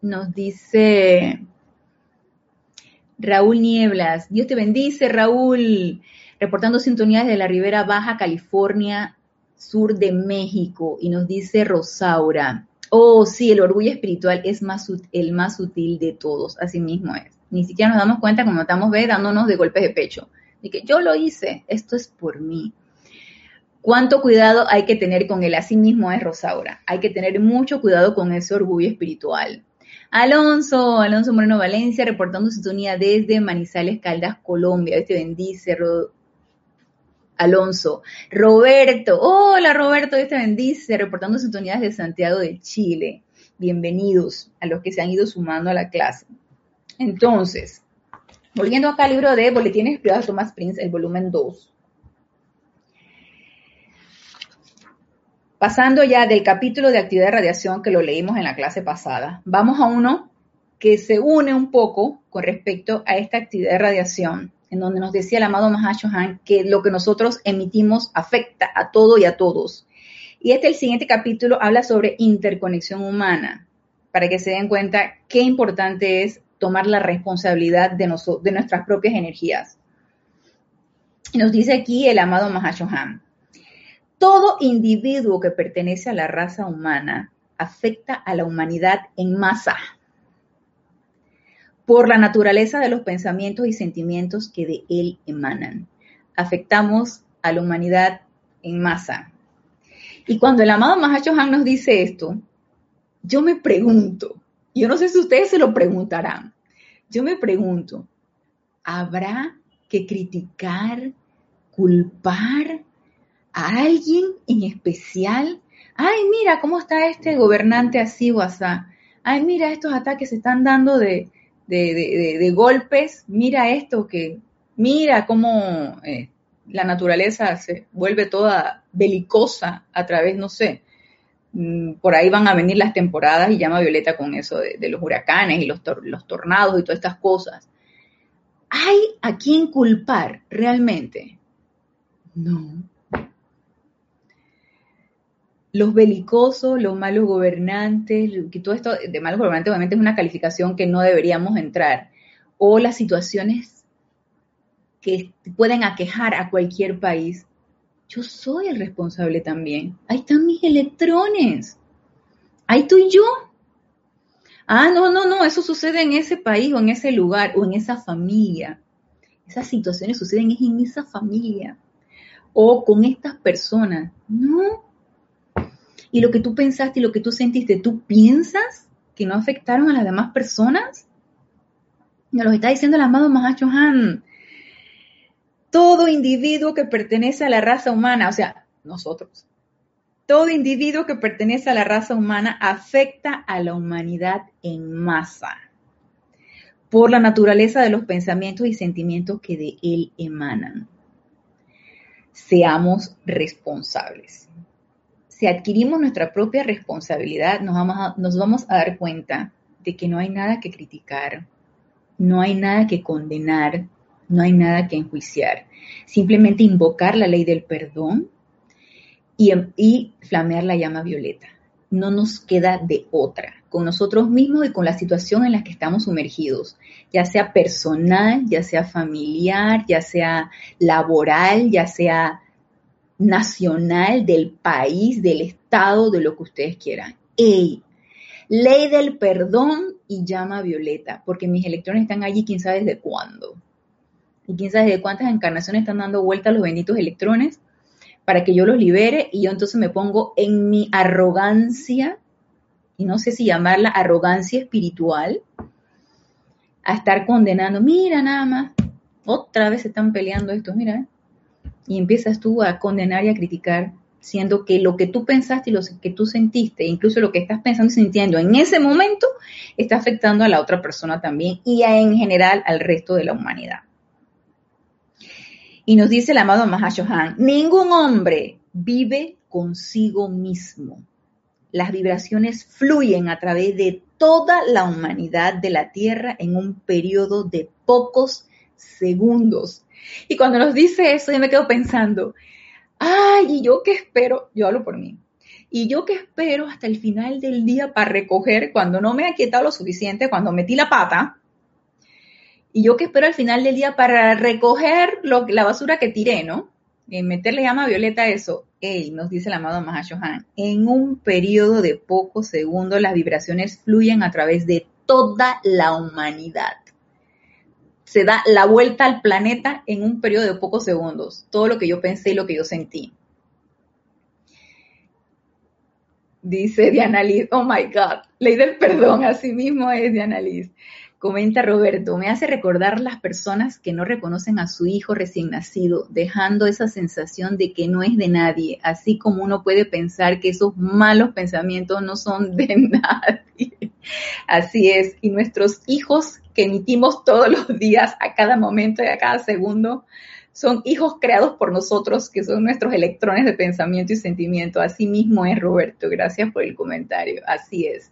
Nos dice Raúl Nieblas, Dios te bendice, Raúl, reportando sintonías de la Ribera Baja, California, sur de México, y nos dice Rosaura, oh sí, el orgullo espiritual es más, el más sutil de todos, así mismo es. Ni siquiera nos damos cuenta cuando estamos ve, dándonos de golpes de pecho y que yo lo hice, esto es por mí. ¿Cuánto cuidado hay que tener con él? Así mismo es Rosaura. Hay que tener mucho cuidado con ese orgullo espiritual. Alonso, Alonso Moreno Valencia, reportando sintonía desde Manizales, Caldas, Colombia. Dios te bendice, Alonso. Roberto, hola Roberto, Dios te bendice, reportando sintonía desde Santiago de Chile. Bienvenidos a los que se han ido sumando a la clase. Entonces, Volviendo acá al libro de Boletines Privados de Thomas Prince, el volumen 2. Pasando ya del capítulo de actividad de radiación que lo leímos en la clase pasada, vamos a uno que se une un poco con respecto a esta actividad de radiación, en donde nos decía el amado Han que lo que nosotros emitimos afecta a todo y a todos. Y este, el siguiente capítulo, habla sobre interconexión humana, para que se den cuenta qué importante es tomar la responsabilidad de, de nuestras propias energías. Nos dice aquí el amado Mahashohan, todo individuo que pertenece a la raza humana afecta a la humanidad en masa por la naturaleza de los pensamientos y sentimientos que de él emanan. Afectamos a la humanidad en masa. Y cuando el amado Mahashohan nos dice esto, yo me pregunto, yo no sé si ustedes se lo preguntarán. Yo me pregunto, ¿habrá que criticar, culpar a alguien en especial? Ay, mira cómo está este gobernante así o. Ay, mira estos ataques se están dando de, de, golpes. Mira esto que, mira cómo eh, la naturaleza se vuelve toda belicosa a través, no sé, Mm, por ahí van a venir las temporadas y llama Violeta con eso de, los huracanes y los, los tornados y todas estas cosas. ¿Hay a quién culpar realmente? No. Los belicosos, los malos gobernantes, que todo esto de malos gobernantes obviamente es una calificación que no deberíamos entrar, o las situaciones que pueden aquejar a cualquier país, yo soy el responsable también. Ahí están mis electrones. Ahí estoy yo. Ah, no, no, no, eso sucede en ese país o en ese lugar o en esa familia. Esas situaciones suceden en esa familia o con estas personas. No. Y lo que tú pensaste y lo que tú sentiste, ¿tú piensas que no afectaron a las demás personas? Nos lo está diciendo el amado Mahacho Han todo individuo que pertenece a la raza humana, o sea, nosotros, todo individuo que pertenece a la raza humana afecta a la humanidad en masa por la naturaleza de los pensamientos y sentimientos que de él emanan. Seamos responsables. Si adquirimos nuestra propia responsabilidad, nos vamos, a, dar cuenta de que no hay nada que criticar, no hay nada que condenar, no hay nada que enjuiciar. Simplemente invocar la ley del perdón y, flamear la llama violeta. No nos queda de otra. con nosotros mismos y con la situación en la que estamos sumergidos, ya sea personal, ya sea familiar, ya sea laboral, ya sea nacional, del país, del estado, de lo que ustedes quieran. ¡Ey! Ley del perdón y llama violeta, porque mis electrones están allí quién sabe desde cuándo. Y quién sabe desde cuántas encarnaciones están dando vueltas los benditos electrones para que yo los libere y yo entonces me pongo en mi arrogancia, y no sé si llamarla arrogancia espiritual, a estar condenando, mira nada más, otra vez están peleando estos, mira, ¿eh? Y empiezas tú a condenar y a criticar, siendo que lo que tú pensaste y lo que tú sentiste, incluso lo que estás pensando y sintiendo en ese momento, está afectando a la otra persona también y en general al resto de la humanidad. Y nos dice el amado Mahashohan, ningún hombre vive consigo mismo. Las vibraciones fluyen a través de toda la humanidad de la Tierra en un periodo de pocos segundos. Y cuando nos dice eso, yo me quedo pensando, ay, ¿y yo qué espero? Yo hablo por mí. Y yo qué espero hasta el final del día para recoger cuando no me ha quietado lo suficiente, cuando metí la pata, y yo que espero al final del día para recoger la basura que tiré, ¿no? En meterle llama violeta a eso. Ey, nos dice el amado Mahashohan, en un periodo de pocos segundos las vibraciones fluyen a través de toda la humanidad. Se da la vuelta al planeta en un periodo de pocos segundos. Todo lo que yo pensé y lo que yo sentí. Dice Diana Liz, oh my God, ley del perdón, así mismo es Diana Liz. Comenta Roberto, me hace recordar las personas que no reconocen a su hijo recién nacido, dejando esa sensación de que no es de nadie, así como uno puede pensar que esos malos pensamientos no son de <laughs> nadie. Así es, y nuestros hijos que emitimos todos los días, a cada momento y a cada segundo, son hijos creados por nosotros, que son nuestros electrones de pensamiento y sentimiento. Así mismo es, Roberto. Gracias por el comentario. Así es.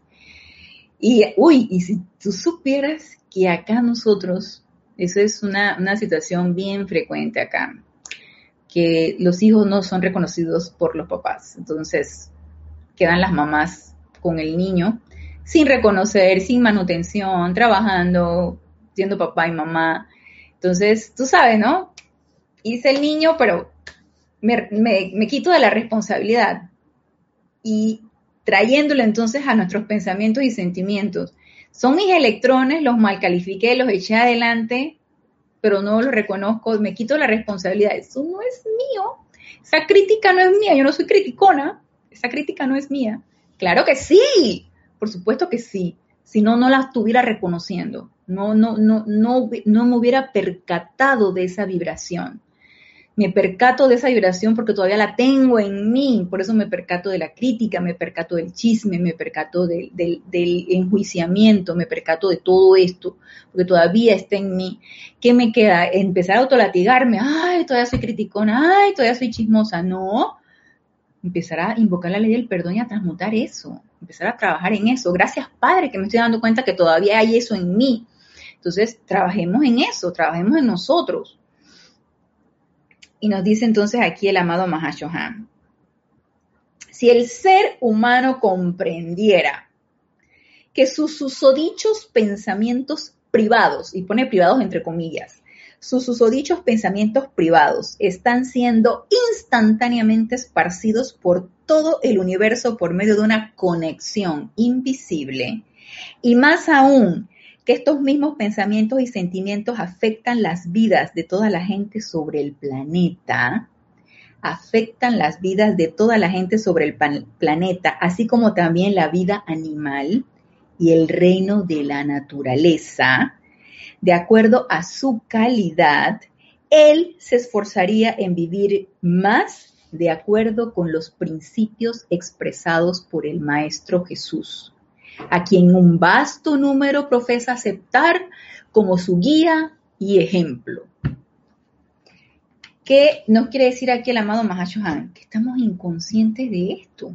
Y, uy, y si tú supieras que acá nosotros, eso es una, una situación bien frecuente acá, que los hijos no son reconocidos por los papás. Entonces, quedan las mamás con el niño sin reconocer, sin manutención, trabajando, siendo papá y mamá. Entonces, tú sabes, ¿no? Hice el niño, pero me, me, quito de la responsabilidad. Y trayéndolo entonces a nuestros pensamientos y sentimientos. Son mis electrones, los mal califiqué, los eché adelante, pero no los reconozco, me quito la responsabilidad. Eso no es mío. Esa crítica no es mía, yo no soy criticona, esa crítica no es mía. Claro que sí, por supuesto que sí. Si no, no la estuviera reconociendo, no, no, no, no, no me hubiera percatado de esa vibración me percato de esa vibración porque todavía la tengo en mí, por eso me percato de la crítica, me percato del chisme, me percato del, enjuiciamiento, me percato de todo esto, porque todavía está en mí. ¿Qué me queda? Empezar a autolatigarme, ay, todavía soy criticona, ay, todavía soy chismosa, no. Empezar a invocar la ley del perdón y a transmutar eso, empezar a trabajar en eso. Gracias, Padre, que me estoy dando cuenta que todavía hay eso en mí. Entonces, trabajemos en eso, trabajemos en nosotros y nos dice entonces aquí el amado Mahashohan. Si el ser humano comprendiera que sus susodichos pensamientos privados, y pone privados entre comillas, sus susodichos pensamientos privados. Están siendo instantáneamente esparcidos por todo el universo por medio de una conexión invisible. Y más aún, que estos mismos pensamientos y sentimientos afectan las vidas de toda la gente sobre el planeta, afectan las vidas de toda la gente sobre el planeta, así como también la vida animal y el reino de la naturaleza, de acuerdo a su calidad, él se esforzaría en vivir más de acuerdo con los principios expresados por el Maestro Jesús a quien un vasto número profesa aceptar como su guía y ejemplo. ¿Qué nos quiere decir aquí el amado Mahashohan? Que estamos inconscientes de esto.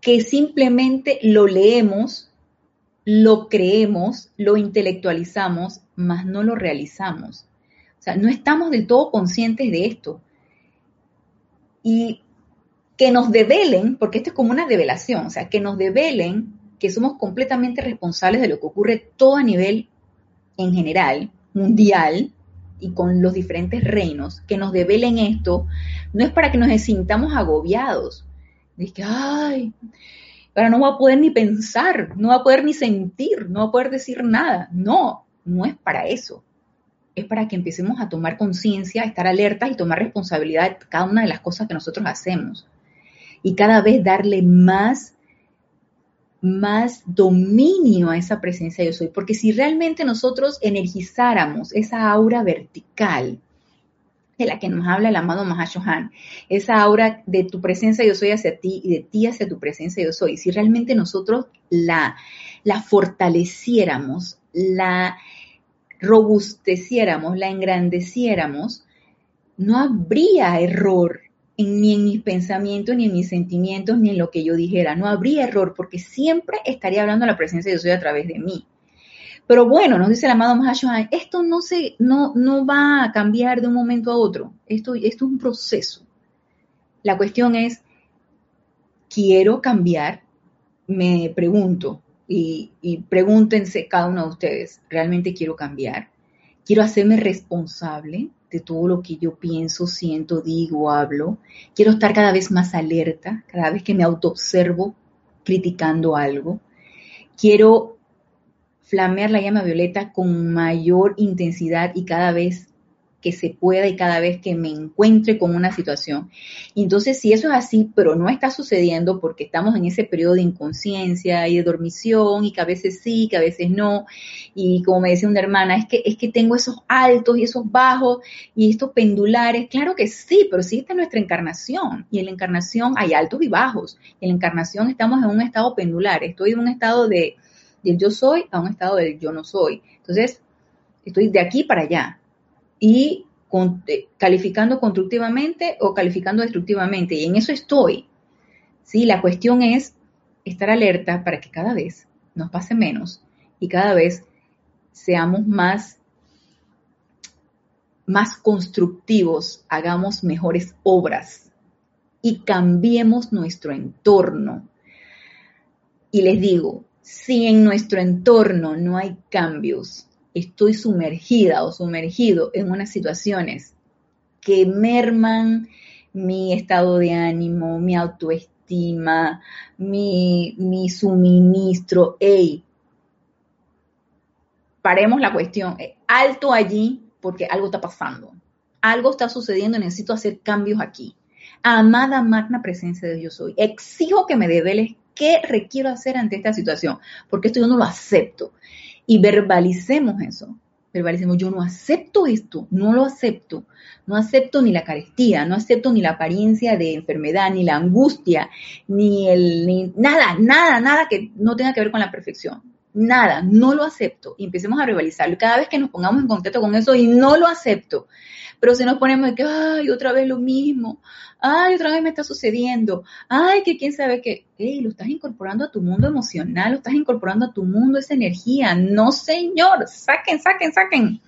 Que simplemente lo leemos, lo creemos, lo intelectualizamos, mas no lo realizamos. O sea, no estamos del todo conscientes de esto. Y que nos develen, porque esto es como una develación, o sea, que nos develen que somos completamente responsables de lo que ocurre todo a nivel en general, mundial, y con los diferentes reinos, que nos develen esto, no es para que nos sintamos agobiados. Dice que, ay, ahora no voy a poder ni pensar, no voy a poder ni sentir, no voy a poder decir nada. No, no es para eso. Es para que empecemos a tomar conciencia, estar alertas y tomar responsabilidad de cada una de las cosas que nosotros hacemos. Y cada vez darle más más dominio a esa presencia yo soy, porque si realmente nosotros energizáramos esa aura vertical de la que nos habla el amado Mahashohan, esa aura de tu presencia yo soy hacia ti y de ti hacia tu presencia yo soy, si realmente nosotros la, la fortaleciéramos, la robusteciéramos, la engrandeciéramos, no habría error ni en mis pensamientos, ni en mis sentimientos, ni en lo que yo dijera. No habría error porque siempre estaría hablando la presencia de Dios a través de mí. Pero bueno, nos dice el amado Mahashohan, esto no, se, no, no va a cambiar de un momento a otro. Esto, esto es un proceso. La cuestión es, ¿quiero cambiar? Me pregunto, y, y pregúntense cada uno de ustedes, ¿realmente quiero cambiar? ¿Quiero hacerme responsable? de todo lo que yo pienso, siento, digo, hablo. Quiero estar cada vez más alerta, cada vez que me autoobservo criticando algo. Quiero flamear la llama violeta con mayor intensidad y cada vez que se pueda y cada vez que me encuentre con una situación. Entonces, si eso es así, pero no está sucediendo porque estamos en ese periodo de inconsciencia y de dormición y que a veces sí, que a veces no, y como me decía una hermana, es que, es que tengo esos altos y esos bajos y estos pendulares, claro que sí, pero sí está nuestra encarnación y en la encarnación hay altos y bajos. En la encarnación estamos en un estado pendular, estoy en un estado de del yo soy a un estado del yo no soy. Entonces, estoy de aquí para allá y eh, calificando constructivamente o calificando destructivamente. Y en eso estoy. ¿sí? La cuestión es estar alerta para que cada vez nos pase menos y cada vez seamos más, más constructivos, hagamos mejores obras y cambiemos nuestro entorno. Y les digo, si en nuestro entorno no hay cambios, estoy sumergida o sumergido en unas situaciones que merman mi estado de ánimo, mi autoestima, mi, mi suministro. ¡Ey! Paremos la cuestión. Eh, alto allí porque algo está pasando. Algo está sucediendo, necesito hacer cambios aquí. Amada magna presencia de Dios soy. Exijo que me develes qué requiero hacer ante esta situación, porque esto yo no lo acepto y verbalicemos eso. Verbalicemos, yo no acepto esto, no lo acepto. No acepto ni la carestía, no acepto ni la apariencia de enfermedad, ni la angustia, ni el, nada, nada, nada que no tenga que ver con la perfección. Nada, no lo acepto. Y empecemos a verbalizarlo. Cada vez que nos pongamos en contacto con eso y no lo acepto, pero si nos ponemos de que, ay, otra vez lo mismo, ay, otra vez me está sucediendo, ay, que quién sabe qué, hey, lo estás incorporando a tu mundo emocional, lo estás incorporando a tu mundo esa energía. No, señor, saquen, saquen, saquen.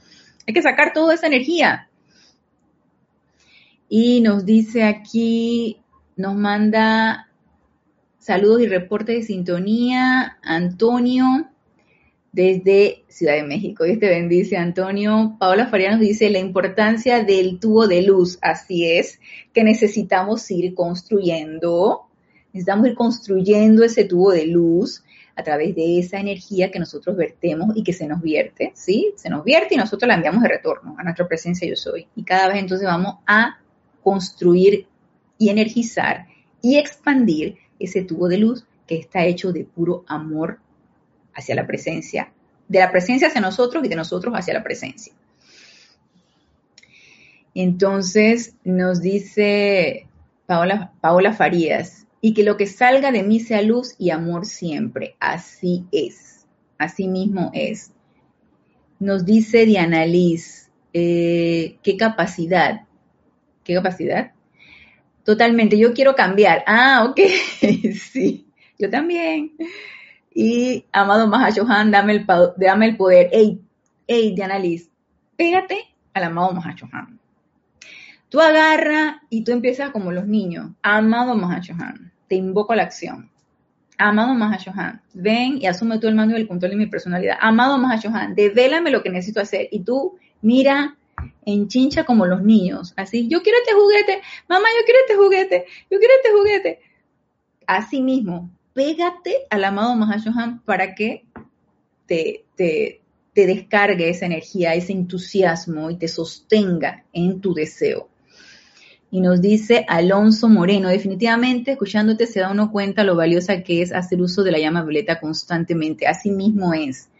Hay que sacar toda esa energía. Y nos dice aquí, nos manda saludos y reporte de sintonía, Antonio desde Ciudad de México. Dios te bendice, Antonio. Paola Faria nos dice la importancia del tubo de luz. Así es, que necesitamos ir construyendo, necesitamos ir construyendo ese tubo de luz a través de esa energía que nosotros vertemos y que se nos vierte, ¿sí? Se nos vierte y nosotros la enviamos de retorno a nuestra presencia yo soy. Y cada vez entonces vamos a construir y energizar y expandir ese tubo de luz que está hecho de puro amor hacia la presencia, de la presencia hacia nosotros y de nosotros hacia la presencia. Entonces nos dice Paola, Paola Farías, y que lo que salga de mí sea luz y amor siempre. Así es, así mismo es. Nos dice Diana Liz, eh, ¿qué capacidad? ¿Qué capacidad? Totalmente, yo quiero cambiar. Ah, ok, <laughs> sí, yo también. Y amado Mahashohan, dame el, dame el poder. Ey, ey, Diana Liz, pégate al amado Mahashohan. Tú agarras y tú empiezas como los niños. Amado Mahashohan, te invoco a la acción. Amado Mahashohan, ven y asume tú el mando y el control de mi personalidad. Amado Mahashohan, devélame lo que necesito hacer. Y tú mira enchincha como los niños. Así, yo quiero este juguete, mamá, yo quiero este juguete, yo quiero este juguete. Así mismo, pégate al amado Mahashohan para que te, te, te descargue esa energía, ese entusiasmo y te sostenga en tu deseo. Y nos dice Alonso Moreno, definitivamente escuchándote se da uno cuenta lo valiosa que es hacer uso de la llama violeta constantemente. Así mismo es.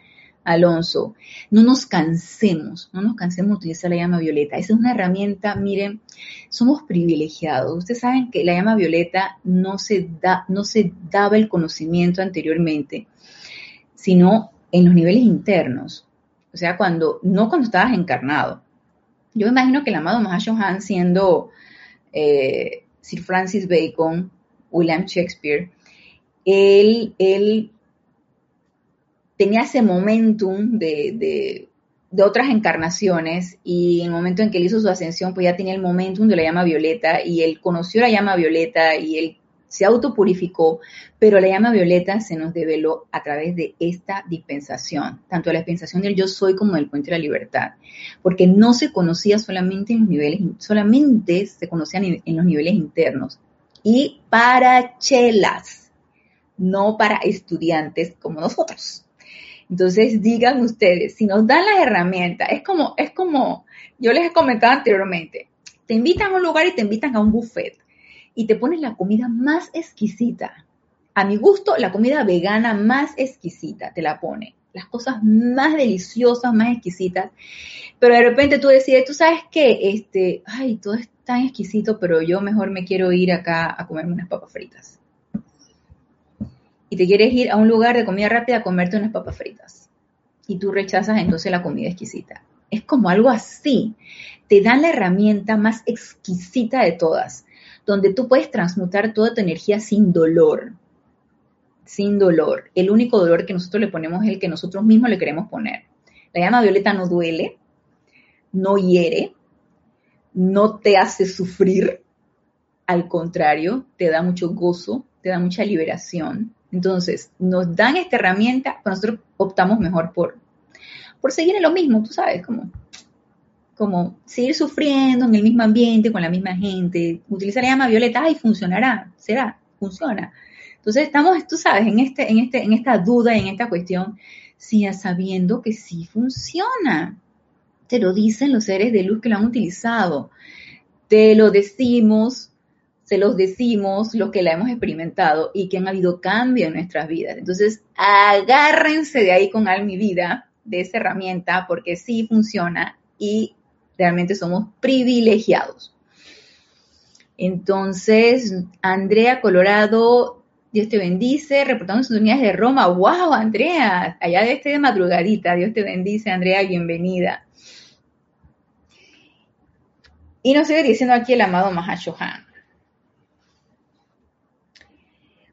Alonso, no nos cansemos, no nos cansemos de utilizar la llama violeta. Esa es una herramienta, miren, somos privilegiados. Ustedes saben que la llama violeta no se, da, no se daba el conocimiento anteriormente, sino en los niveles internos. O sea, cuando, no cuando estabas encarnado. Yo imagino que el amado Mahashohan siendo eh, Sir Francis Bacon, William Shakespeare, él, él tenía ese momentum de, otras encarnaciones y en el momento en que él hizo su ascensión, pues ya tenía el momentum de la llama violeta y él conoció la llama violeta y él se autopurificó, pero la llama violeta se nos develó a través de esta dispensación, tanto la dispensación del yo soy como del puente de la libertad, porque no se conocía solamente en los niveles, solamente se conocían en los niveles internos. Y para chelas, no para estudiantes como nosotros. Entonces digan ustedes, si nos dan las herramientas, es como, es como, yo les he comentado anteriormente, te invitan a un lugar y te invitan a un buffet y te ponen la comida más exquisita. A mi gusto, la comida vegana más exquisita te la pone. Las cosas más deliciosas, más exquisitas. Pero de repente tú decides, tú sabes qué, este, ay, todo es tan exquisito, pero yo mejor me quiero ir acá a comerme unas papas fritas y te quieres ir a un lugar de comida rápida a comerte unas papas fritas y tú rechazas entonces la comida exquisita. Es como algo así. Te dan la herramienta más exquisita de todas, donde tú puedes transmutar toda tu energía sin dolor. Sin dolor. El único dolor que nosotros le ponemos es el que nosotros mismos le queremos poner. La llama violeta no duele, no hiere, no te hace sufrir. Al contrario, te da mucho gozo, te da mucha liberación, entonces, nos dan esta herramienta, pero nosotros optamos mejor por, por seguir en lo mismo, tú sabes, como, seguir sufriendo en el mismo ambiente, con la misma gente, utilizar la llama violeta, ay, funcionará, será, funciona. Entonces estamos, tú sabes, en, este, en, este, en esta duda, en esta cuestión, sí, sabiendo que sí funciona. Te lo dicen los seres de luz que lo han utilizado. Te lo decimos se los decimos los que la hemos experimentado y que han habido cambio en nuestras vidas. Entonces, agárrense de ahí con alma y vida, de esa herramienta, porque sí funciona y realmente somos privilegiados. Entonces, Andrea Colorado, Dios te bendice, reportando sus unidades de Roma. ¡Wow, Andrea! Allá de este de madrugadita, Dios te bendice, Andrea, bienvenida. Y nos sigue diciendo aquí el amado Mahashohan.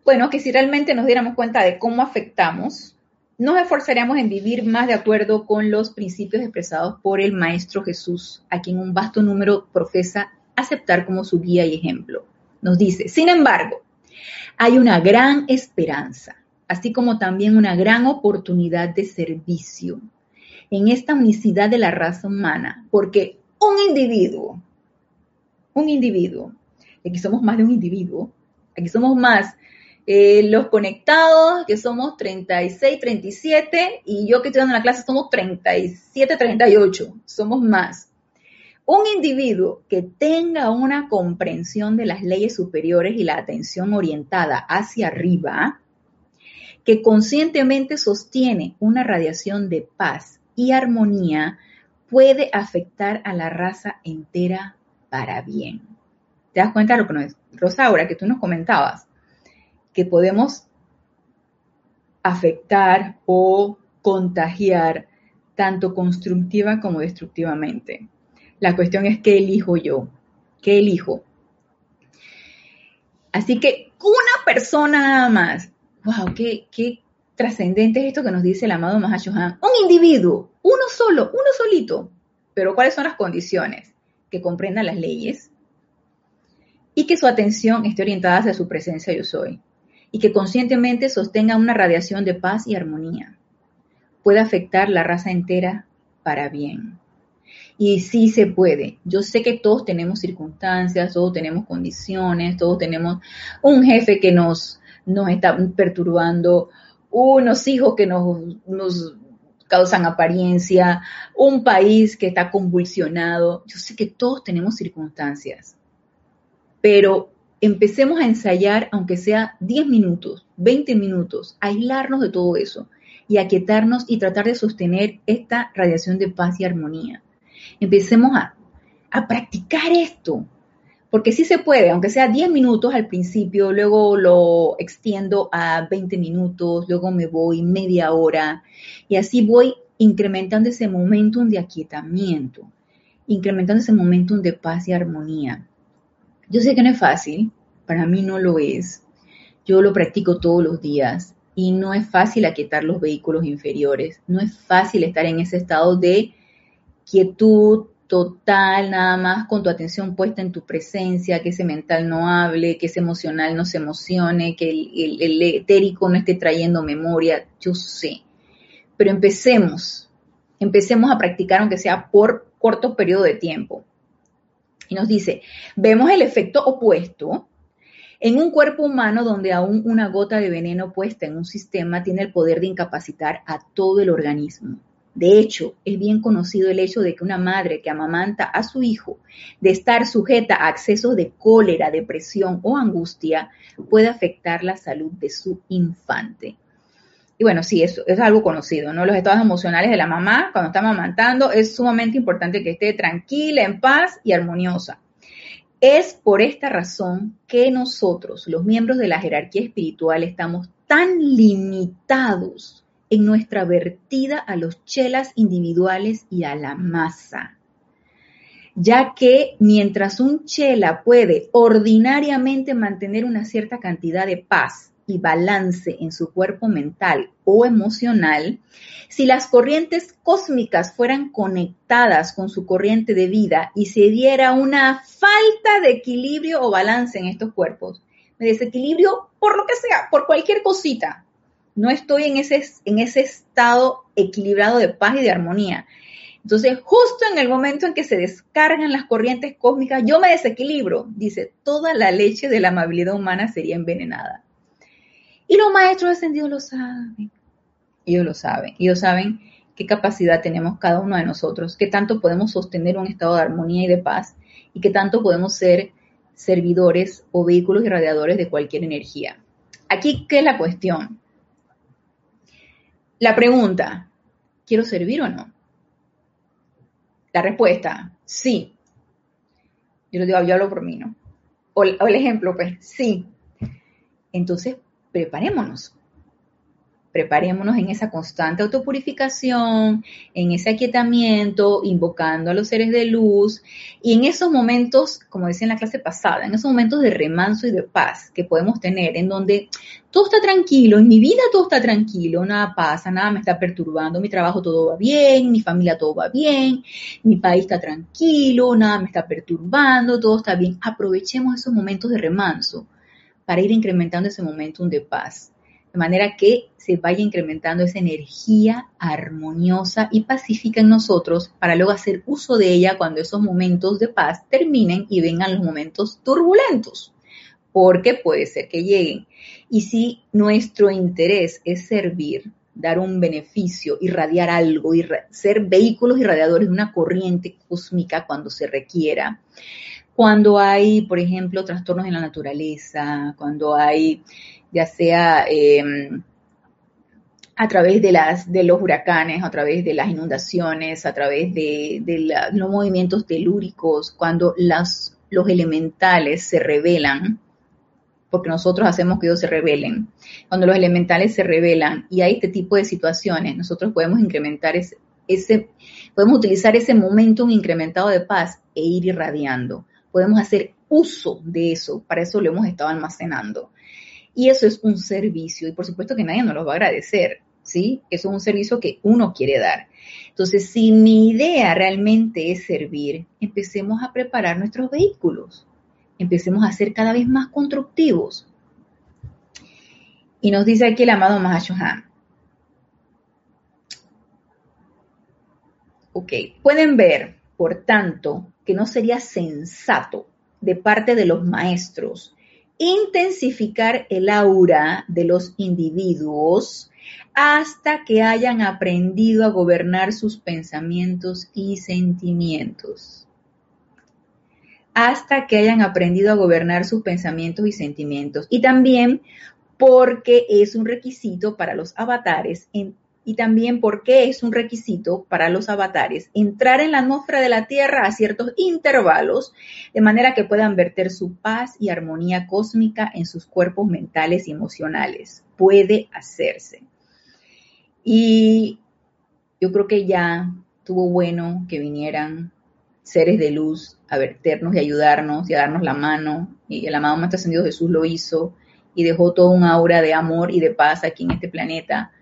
Bueno, que si realmente nos diéramos cuenta de cómo afectamos, nos esforzaríamos en vivir más de acuerdo con los principios expresados por el Maestro Jesús, a quien un vasto número profesa aceptar como su guía y ejemplo. Nos dice, sin embargo, hay una gran esperanza, así como también una gran oportunidad de servicio en esta unicidad de la raza humana, porque un individuo, un individuo, aquí somos más de un individuo, aquí somos más eh, los conectados, que somos 36, 37, y yo que estoy dando la clase somos 37, 38, somos más. Un individuo que tenga una comprensión de las leyes superiores y la atención orientada hacia arriba, que conscientemente sostiene una radiación de paz y armonía, puede afectar a la raza entera para bien. ¿Te das cuenta de lo que no es? Rosaura, que tú nos comentabas que podemos afectar o contagiar tanto constructiva como destructivamente. La cuestión es qué elijo yo, qué elijo. Así que una persona nada más, wow, qué, trascendente es esto que nos dice el amado Mahashohan. Un individuo, uno solo, uno solito. Pero ¿cuáles son las condiciones? que comprenda las leyes y que su atención esté orientada hacia su presencia yo soy y que conscientemente sostenga una radiación de paz y armonía. Puede afectar la raza entera para bien. Y sí se puede. Yo sé que todos tenemos circunstancias, todos tenemos condiciones, todos tenemos un jefe que nos, nos está perturbando, unos hijos que nos, nos causan apariencia, un país que está convulsionado. Yo sé que todos tenemos circunstancias, pero empecemos a ensayar, aunque sea 10 minutos, 20 minutos, aislarnos de todo eso y aquietarnos y tratar de sostener esta radiación de paz y armonía. Empecemos a, a practicar esto, porque sí se puede, aunque sea 10 minutos al principio, luego lo extiendo a 20 minutos, luego me voy media hora y así voy incrementando ese momentum de aquietamiento, incrementando ese momentum de paz y armonía. Yo sé que no es fácil, para mí no lo es. Yo lo practico todos los días y no es fácil aquietar los vehículos inferiores, no es fácil estar en ese estado de quietud, total, nada más con tu atención puesta en tu presencia, que ese mental no hable, que ese emocional no se emocione, que el, etérico no esté trayendo memoria, yo sé. Pero empecemos, empecemos a practicar aunque sea por corto periodo de tiempo. Y nos dice, vemos el efecto opuesto en un cuerpo humano donde aún una gota de veneno puesta en un sistema tiene el poder de incapacitar a todo el organismo. De hecho, es bien conocido el hecho de que una madre que amamanta a su hijo de estar sujeta a accesos de cólera, depresión o angustia puede afectar la salud de su infante. Y bueno, sí, eso es algo conocido, ¿no? Los estados emocionales de la mamá cuando está amamantando es sumamente importante que esté tranquila, en paz y armoniosa. Es por esta razón que nosotros, los miembros de la jerarquía espiritual, estamos tan limitados en nuestra vertida a los chelas individuales y a la masa, ya que mientras un chela puede ordinariamente mantener una cierta cantidad de paz y balance en su cuerpo mental o emocional, si las corrientes cósmicas fueran conectadas con su corriente de vida y se diera una falta de equilibrio o balance en estos cuerpos, de desequilibrio por lo que sea, por cualquier cosita, no estoy en ese, en ese estado equilibrado de paz y de armonía. Entonces, justo en el momento en que se descargan las corrientes cósmicas, yo me desequilibro. Dice, toda la leche de la amabilidad humana sería envenenada. Y los maestros ascendidos lo saben. Ellos lo saben. Ellos saben qué capacidad tenemos cada uno de nosotros, qué tanto podemos sostener un estado de armonía y de paz y qué tanto podemos ser servidores o vehículos irradiadores de cualquier energía. Aquí, ¿qué es la cuestión? La pregunta, ¿quiero servir o no? La respuesta, sí. Yo lo digo, yo hablo por mí, ¿no? O, o el ejemplo, pues, sí. Entonces, preparémonos preparémonos en esa constante autopurificación, en ese aquietamiento, invocando a los seres de luz y en esos momentos, como decía en la clase pasada, en esos momentos de remanso y de paz que podemos tener, en donde todo está tranquilo, en mi vida todo está tranquilo, nada pasa, nada me está perturbando, mi trabajo todo va bien, mi familia todo va bien, mi país está tranquilo, nada me está perturbando, todo está bien. Aprovechemos esos momentos de remanso para ir incrementando ese momentum de paz de manera que se vaya incrementando esa energía armoniosa y pacífica en nosotros para luego hacer uso de ella cuando esos momentos de paz terminen y vengan los momentos turbulentos, porque puede ser que lleguen. Y si nuestro interés es servir, dar un beneficio, irradiar algo, ser vehículos irradiadores de una corriente cósmica cuando se requiera, cuando hay, por ejemplo, trastornos en la naturaleza, cuando hay ya sea em, a través de, las, de los huracanes, a través de las inundaciones, a través de, los movimientos telúricos, cuando los elementales se revelan, porque nosotros hacemos que ellos se revelen. Cuando los elementales se revelan y hay este tipo de situaciones, nosotros podemos incrementar ese, ese podemos utilizar ese momentum incrementado de paz e ir irradiando. Podemos hacer uso de eso, para eso lo hemos estado almacenando. Y eso es un servicio y por supuesto que nadie nos lo va a agradecer. ¿sí? Eso es un servicio que uno quiere dar. Entonces, si mi idea realmente es servir, empecemos a preparar nuestros vehículos, empecemos a ser cada vez más constructivos. Y nos dice aquí el amado Mahashohan. Ok, pueden ver, por tanto, que no sería sensato de parte de los maestros intensificar el aura de los individuos hasta que hayan aprendido a gobernar sus pensamientos y sentimientos. Hasta que hayan aprendido a gobernar sus pensamientos y sentimientos. Y también porque es un requisito para los avatares y también porque es un requisito para los avatares entrar en la atmósfera de la Tierra a ciertos intervalos, de manera que puedan verter su paz y armonía cósmica en sus cuerpos mentales y emocionales. Puede hacerse. Y yo creo que ya tuvo bueno que vinieran seres de luz a verternos y ayudarnos y a darnos la mano. Y el amado Maestro Ascendido Jesús lo hizo y dejó toda un aura de amor y de paz aquí en este planeta.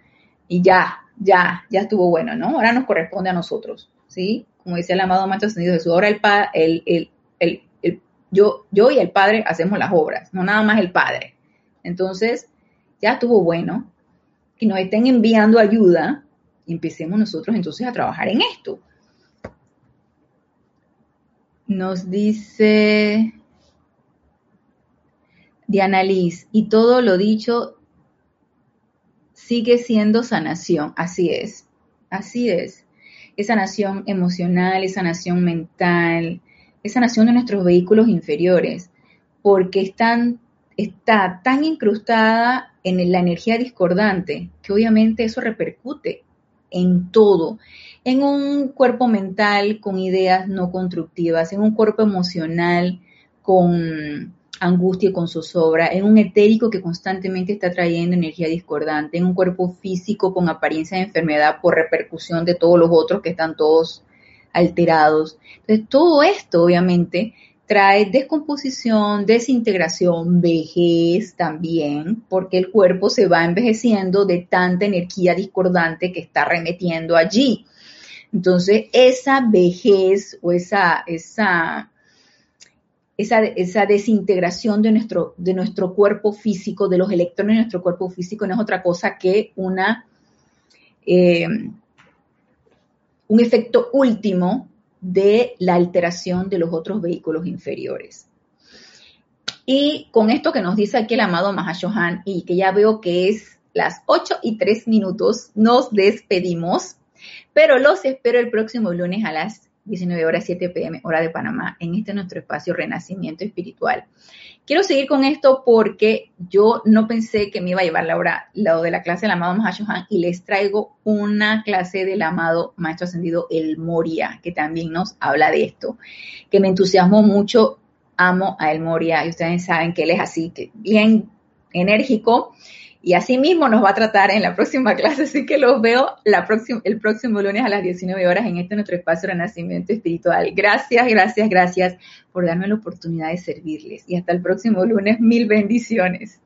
Y ya, ya, ya estuvo bueno, ¿no? Ahora nos corresponde a nosotros, ¿sí? Como decía el amado Maestro Ascendido Jesús, ahora el, el, el, el, el yo, yo y el Padre hacemos las obras, no nada más el Padre. Entonces, ya estuvo bueno que nos estén enviando ayuda y empecemos nosotros entonces a trabajar en esto. Nos dice Diana Liz, y todo lo dicho sigue siendo sanación. Así es, así es. Esa sanación emocional, esa sanación mental, esa sanación de nuestros vehículos inferiores, porque están, está tan incrustada en la energía discordante, que obviamente eso repercute en todo, en un cuerpo mental con ideas no constructivas, en un cuerpo emocional con angustia con zozobra, en un etérico que constantemente está trayendo energía discordante, en un cuerpo físico con apariencia de enfermedad por repercusión de todos los otros que están todos alterados. Entonces, todo esto obviamente trae descomposición, desintegración, vejez también, porque el cuerpo se va envejeciendo de tanta energía discordante que está remetiendo allí. Entonces, esa vejez o esa, esa, esa, desintegración de nuestro, cuerpo físico, de los electrones de nuestro cuerpo físico, no es otra cosa que una, eh, un efecto último de la alteración de los otros vehículos inferiores. Y con esto que nos dice aquí el amado Mahashohan, y que ya veo que es las 8 y 3 minutos, nos despedimos, pero los espero el próximo lunes a las 19 horas 7 pm, hora de Panamá, en este nuestro espacio Renacimiento Espiritual. Quiero seguir con esto porque yo no pensé que me iba a llevar la hora, lado de la clase del amado Mahashohan y les traigo una clase del amado Maestro Ascendido El Moria, que también nos habla de esto, que me entusiasmó mucho. Amo a El Moria y ustedes saben que él es así, que bien enérgico y así mismo nos va a tratar en la próxima clase, así que los veo la próxima, el próximo lunes a las 19 horas en este nuestro espacio Renacimiento Espiritual. Gracias, gracias, gracias por darme la oportunidad de servirles. Y hasta el próximo lunes, mil bendiciones.